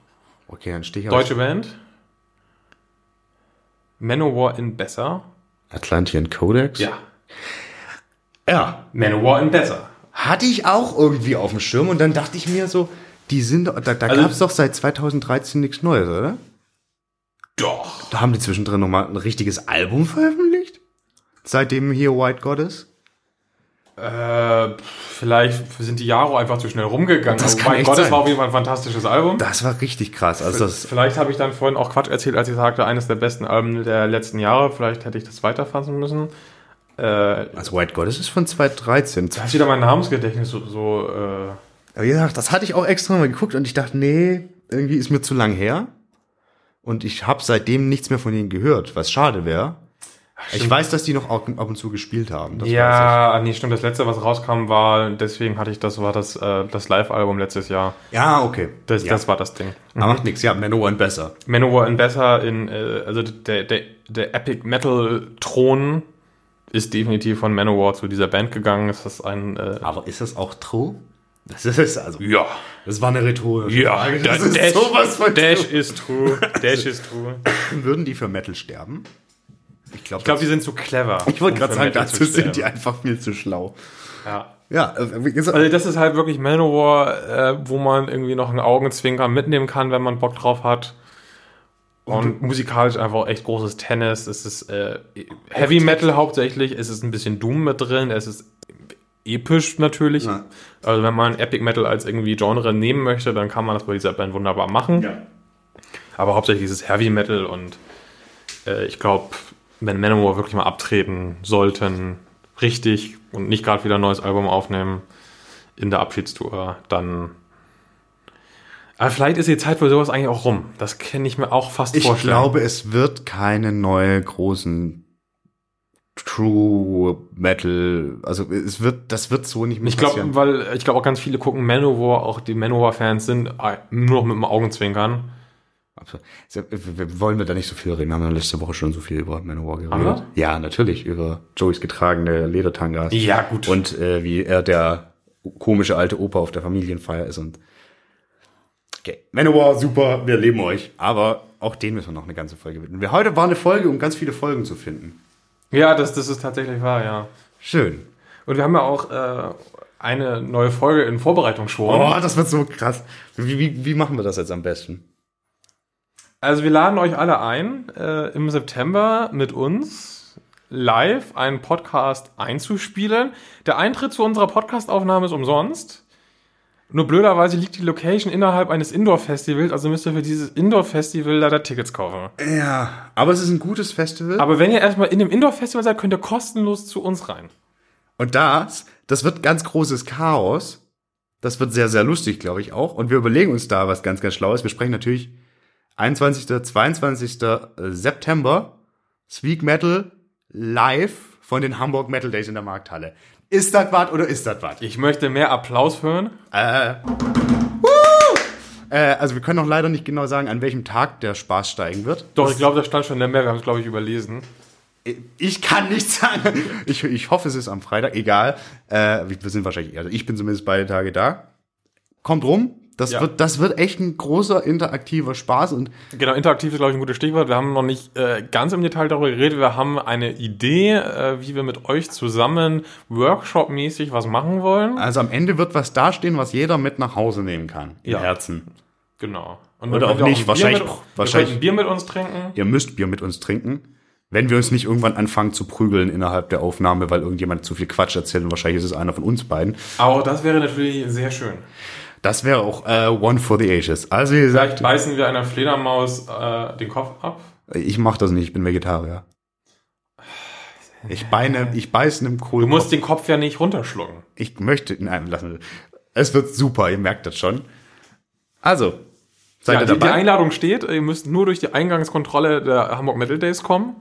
Okay, dann stehe ich auf Deutsche Band. Manowar in Besser. Atlantean Codex. Ja. Ja. Manowar in Besser. Hatte ich auch irgendwie auf dem Schirm und dann dachte ich mir so, die sind, da, da Also- gab es doch seit 2013 nichts Neues, oder? Doch. Da haben die zwischendrin nochmal ein richtiges Album veröffentlicht? Seitdem hier White Goddess? Äh, vielleicht sind die Jahre einfach zu schnell rumgegangen. Das Oh kann mein Gott, das war auf jeden Fall ein fantastisches Album. Das war richtig krass. Also das, Vielleicht habe ich dann vorhin auch Quatsch erzählt, als ich sagte, eines der besten Alben der letzten Jahre. Vielleicht hätte ich das weiterfassen müssen. Äh, also White Goddess ist von 2013. da ist wieder mein Namensgedächtnis so, so äh, Aber wie gesagt, das hatte ich auch extra mal geguckt und ich dachte, nee, irgendwie ist mir zu lang her. Und ich habe seitdem nichts mehr von ihnen gehört, was schade wäre. Ich weiß, dass die noch ab und zu gespielt haben. Das ja, nee, stimmt. Das letzte, was rauskam, war, deswegen hatte ich das, war das, äh, das Live-Album letztes Jahr. Ja, okay. Das, ja. das war das Ding. Aber macht nichts. Ja, Manowar und besser. Manowar in Besser in, äh, also der, der, der Epic Metal Thron ist definitiv von Manowar zu dieser Band gegangen. Es ist ein, äh, Aber ist das auch true? Das ist also. ja, Das war eine rhetorische ja, Frage. da- Das ist Dash, sowas von Dash ist true, Dash ist true. true. [laughs] Würden die für Metal sterben? Ich glaube, Ich glaube, die sind zu clever. ich wollte um gerade sagen, Metal dazu zu sind die einfach viel zu schlau. Ja. Ja, äh, Also das ist halt wirklich Manowar, äh, wo man irgendwie noch einen Augenzwinkern mitnehmen kann, wenn man Bock drauf hat. Und musikalisch einfach echt großes Tennis. Es ist äh, Heavy Metal hauptsächlich. Es ist ein bisschen Doom mit drin. Es ist episch natürlich. Ja. Also wenn man Epic Metal als irgendwie Genre nehmen möchte, dann kann man das bei dieser Band wunderbar machen. Aber hauptsächlich ist es Heavy Metal und äh, ich glaube, wenn Manowar wirklich mal abtreten sollten, richtig und nicht gerade wieder ein neues Album aufnehmen in der Abschiedstour, dann. Aber vielleicht ist die Zeit für sowas eigentlich auch rum. Das kann ich mir auch fast ich vorstellen. glaube, es wird keine neue großen True Metal, also es wird, das wird so nicht mehr Ich glaube, weil ich glaube auch ganz viele gucken Manowar, auch die Manowar-Fans sind äh, nur noch mit dem Augenzwinkern. Absolut. Wollen wir da nicht so viel reden? Wir haben ja letzte Woche schon so viel über Manowar geredet. Ja, natürlich, über Joeys getragene Ledertangas. Ja, gut. Und äh, wie er der komische alte Opa auf der Familienfeier ist und Okay. Manowar, super, wir leben euch. Aber auch den müssen wir noch eine ganze Folge widmen. Wir- Heute war eine Folge, um ganz viele Folgen zu finden. Ja, das, das ist tatsächlich wahr, ja. Schön. Und wir haben ja auch äh, eine neue Folge in Vorbereitung schon. Oh, das wird so krass. Wie, wie, wie machen wir das jetzt am besten? Also wir laden euch alle ein, äh, im September mit uns live einen Podcast einzuspielen. Der Eintritt zu unserer Podcastaufnahme ist umsonst. Nur blöderweise liegt die Location innerhalb eines Indoor-Festivals, also müsst ihr für dieses Indoor-Festival leider Tickets kaufen. Ja, aber es ist ein gutes Festival. Aber wenn ihr erstmal in dem Indoor-Festival seid, könnt ihr kostenlos zu uns rein. Und das, das wird ganz großes Chaos. Das wird sehr, sehr lustig, glaube ich auch. Und wir überlegen uns da was ganz, ganz Schlaues. Wir sprechen natürlich 21., 22. September Speak Metal live von den Hamburg Metal Days in der Markthalle. Ist das was oder ist das was? Ich möchte mehr Applaus hören. Äh, äh, also wir können noch leider nicht genau sagen, an welchem Tag der Spaß steigen wird. Doch, ich glaube, da stand schon in der Mail, wir haben es, glaube ich, überlesen. Ich kann nicht sagen. Ich, ich hoffe, es ist am Freitag. Egal. Äh, wir sind wahrscheinlich, also ich bin zumindest beide Tage da. Kommt rum. Das Ja. wird, das wird echt ein großer interaktiver Spaß und Genau, interaktiv ist, glaube ich, ein gutes Stichwort. Wir haben noch nicht äh, ganz im Detail darüber geredet. Wir haben eine Idee, äh, wie wir mit euch zusammen Workshop-mäßig was machen wollen. also am Ende wird was dastehen, was jeder mit nach Hause nehmen kann. Im Ja. Herzen. Genau. Und Oder auch nicht, Bier wahrscheinlich- Mit, wahrscheinlich- Bier mit uns trinken. Ihr müsst Bier mit uns trinken. Wenn wir uns nicht irgendwann anfangen zu prügeln innerhalb der Aufnahme, weil irgendjemand zu viel Quatsch erzählt und wahrscheinlich ist es einer von uns beiden. Aber das wäre natürlich sehr schön. Das wäre auch äh, One for the Ages. Also wie Vielleicht gesagt, beißen wir einer Fledermaus äh, den Kopf ab. ich mache das nicht, ich bin Vegetarier. Ich, beine, ich beiße einem Kohl. Du musst den Kopf ja nicht runterschlucken. Ich möchte, nein, lassen wir. Es wird super, ihr merkt das schon. Also, seid Ja, ihr die, die dabei? Einladung steht. Ihr müsst nur durch die Eingangskontrolle der Hamburg Metal Days kommen.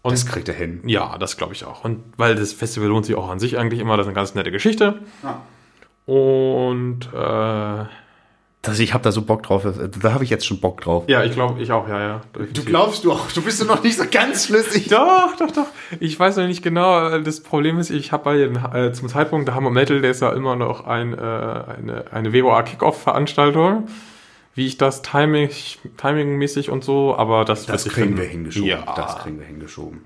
Und das kriegt ihr hin. Ja, das glaube ich auch. Und weil das Festival lohnt sich auch an sich eigentlich immer, das ist eine ganz nette Geschichte. Und äh, Das, ich habe da so Bock drauf. Da habe ich jetzt schon Bock drauf. ja, ich glaube, ich auch, ja, ja. Du glaubst du auch, du bist doch noch nicht so ganz flüssig. Doch, doch, doch. Ich weiß noch nicht genau. Das Problem ist, ich habe bei den, äh, zum Zeitpunkt der Hammer Metal Days ja immer noch ein, äh, eine, eine WOA Kickoff-Veranstaltung. Wie ich das timing, timingmäßig und so, aber das, Das kriegen finden. wir hingeschoben. Ja, Das kriegen wir hingeschoben.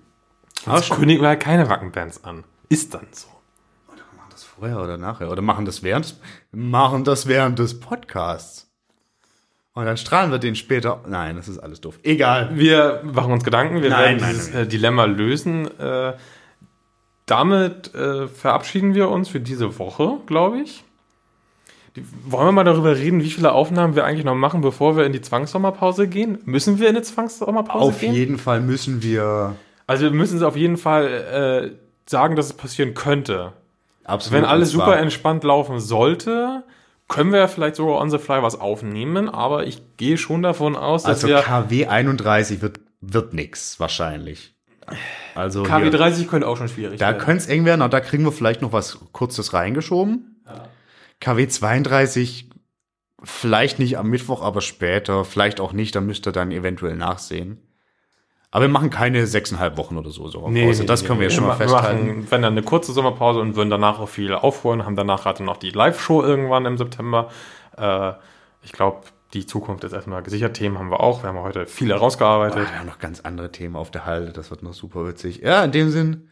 das kündigen wir halt keine Wackenbands an. Ist dann so. Vorher oder nachher? Oder machen das während des, machen das während des Podcasts. Und dann strahlen wir den später. Nein, das ist alles doof. Egal. Wir machen uns Gedanken, wir Nein, werden nein, dieses nein. Äh, Dilemma lösen. Äh, damit äh, verabschieden wir uns für diese Woche, glaube ich. Wollen wir mal darüber reden, wie viele Aufnahmen wir eigentlich noch machen, bevor wir in die Zwangssommerpause gehen? Müssen wir in die Zwangssommerpause Auf gehen? jeden Fall müssen wir. Also wir müssen auf jeden Fall äh, sagen, dass es passieren könnte. Absolut. Wenn alles super entspannt laufen sollte, können wir ja vielleicht sogar on the fly was aufnehmen, aber ich gehe schon davon aus, dass Also wir KW 31 wird, wird nix wahrscheinlich. Also hier, KW30 könnte auch schon schwierig da werden. könnte es eng werden, aber da kriegen wir vielleicht noch was Kurzes reingeschoben. KW 32 vielleicht nicht am Mittwoch, aber später, vielleicht auch nicht, da müsst ihr dann eventuell nachsehen. Aber wir machen keine sechseinhalb Wochen oder so. so Pause. das können wir ja schon mal ma- festhalten. machen, wenn dann eine kurze Sommerpause und würden danach auch viel aufholen, haben danach gerade noch die Live-Show irgendwann im September. Äh, ich glaube, die Zukunft ist erstmal gesichert. Themen haben wir auch. Wir haben heute viel herausgearbeitet. wir haben noch ganz andere Themen auf der Halde, das wird noch super witzig. Ja, in dem Sinn,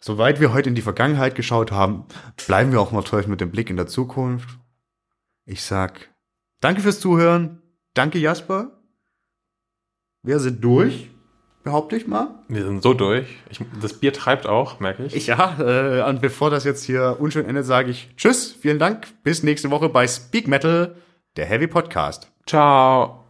soweit wir heute in die Vergangenheit geschaut haben, bleiben wir auch mal täuschen mit dem Blick in der Zukunft. Ich sag, danke fürs Zuhören, danke Jasper. Wir sind durch, behaupte ich mal. Wir sind so durch. Ich, das Bier treibt auch, merke ich. Ich, ja, äh, und bevor das jetzt hier unschön endet, sage ich Tschüss, vielen Dank, bis nächste Woche bei Speak Metal, der Heavy Podcast. Ciao.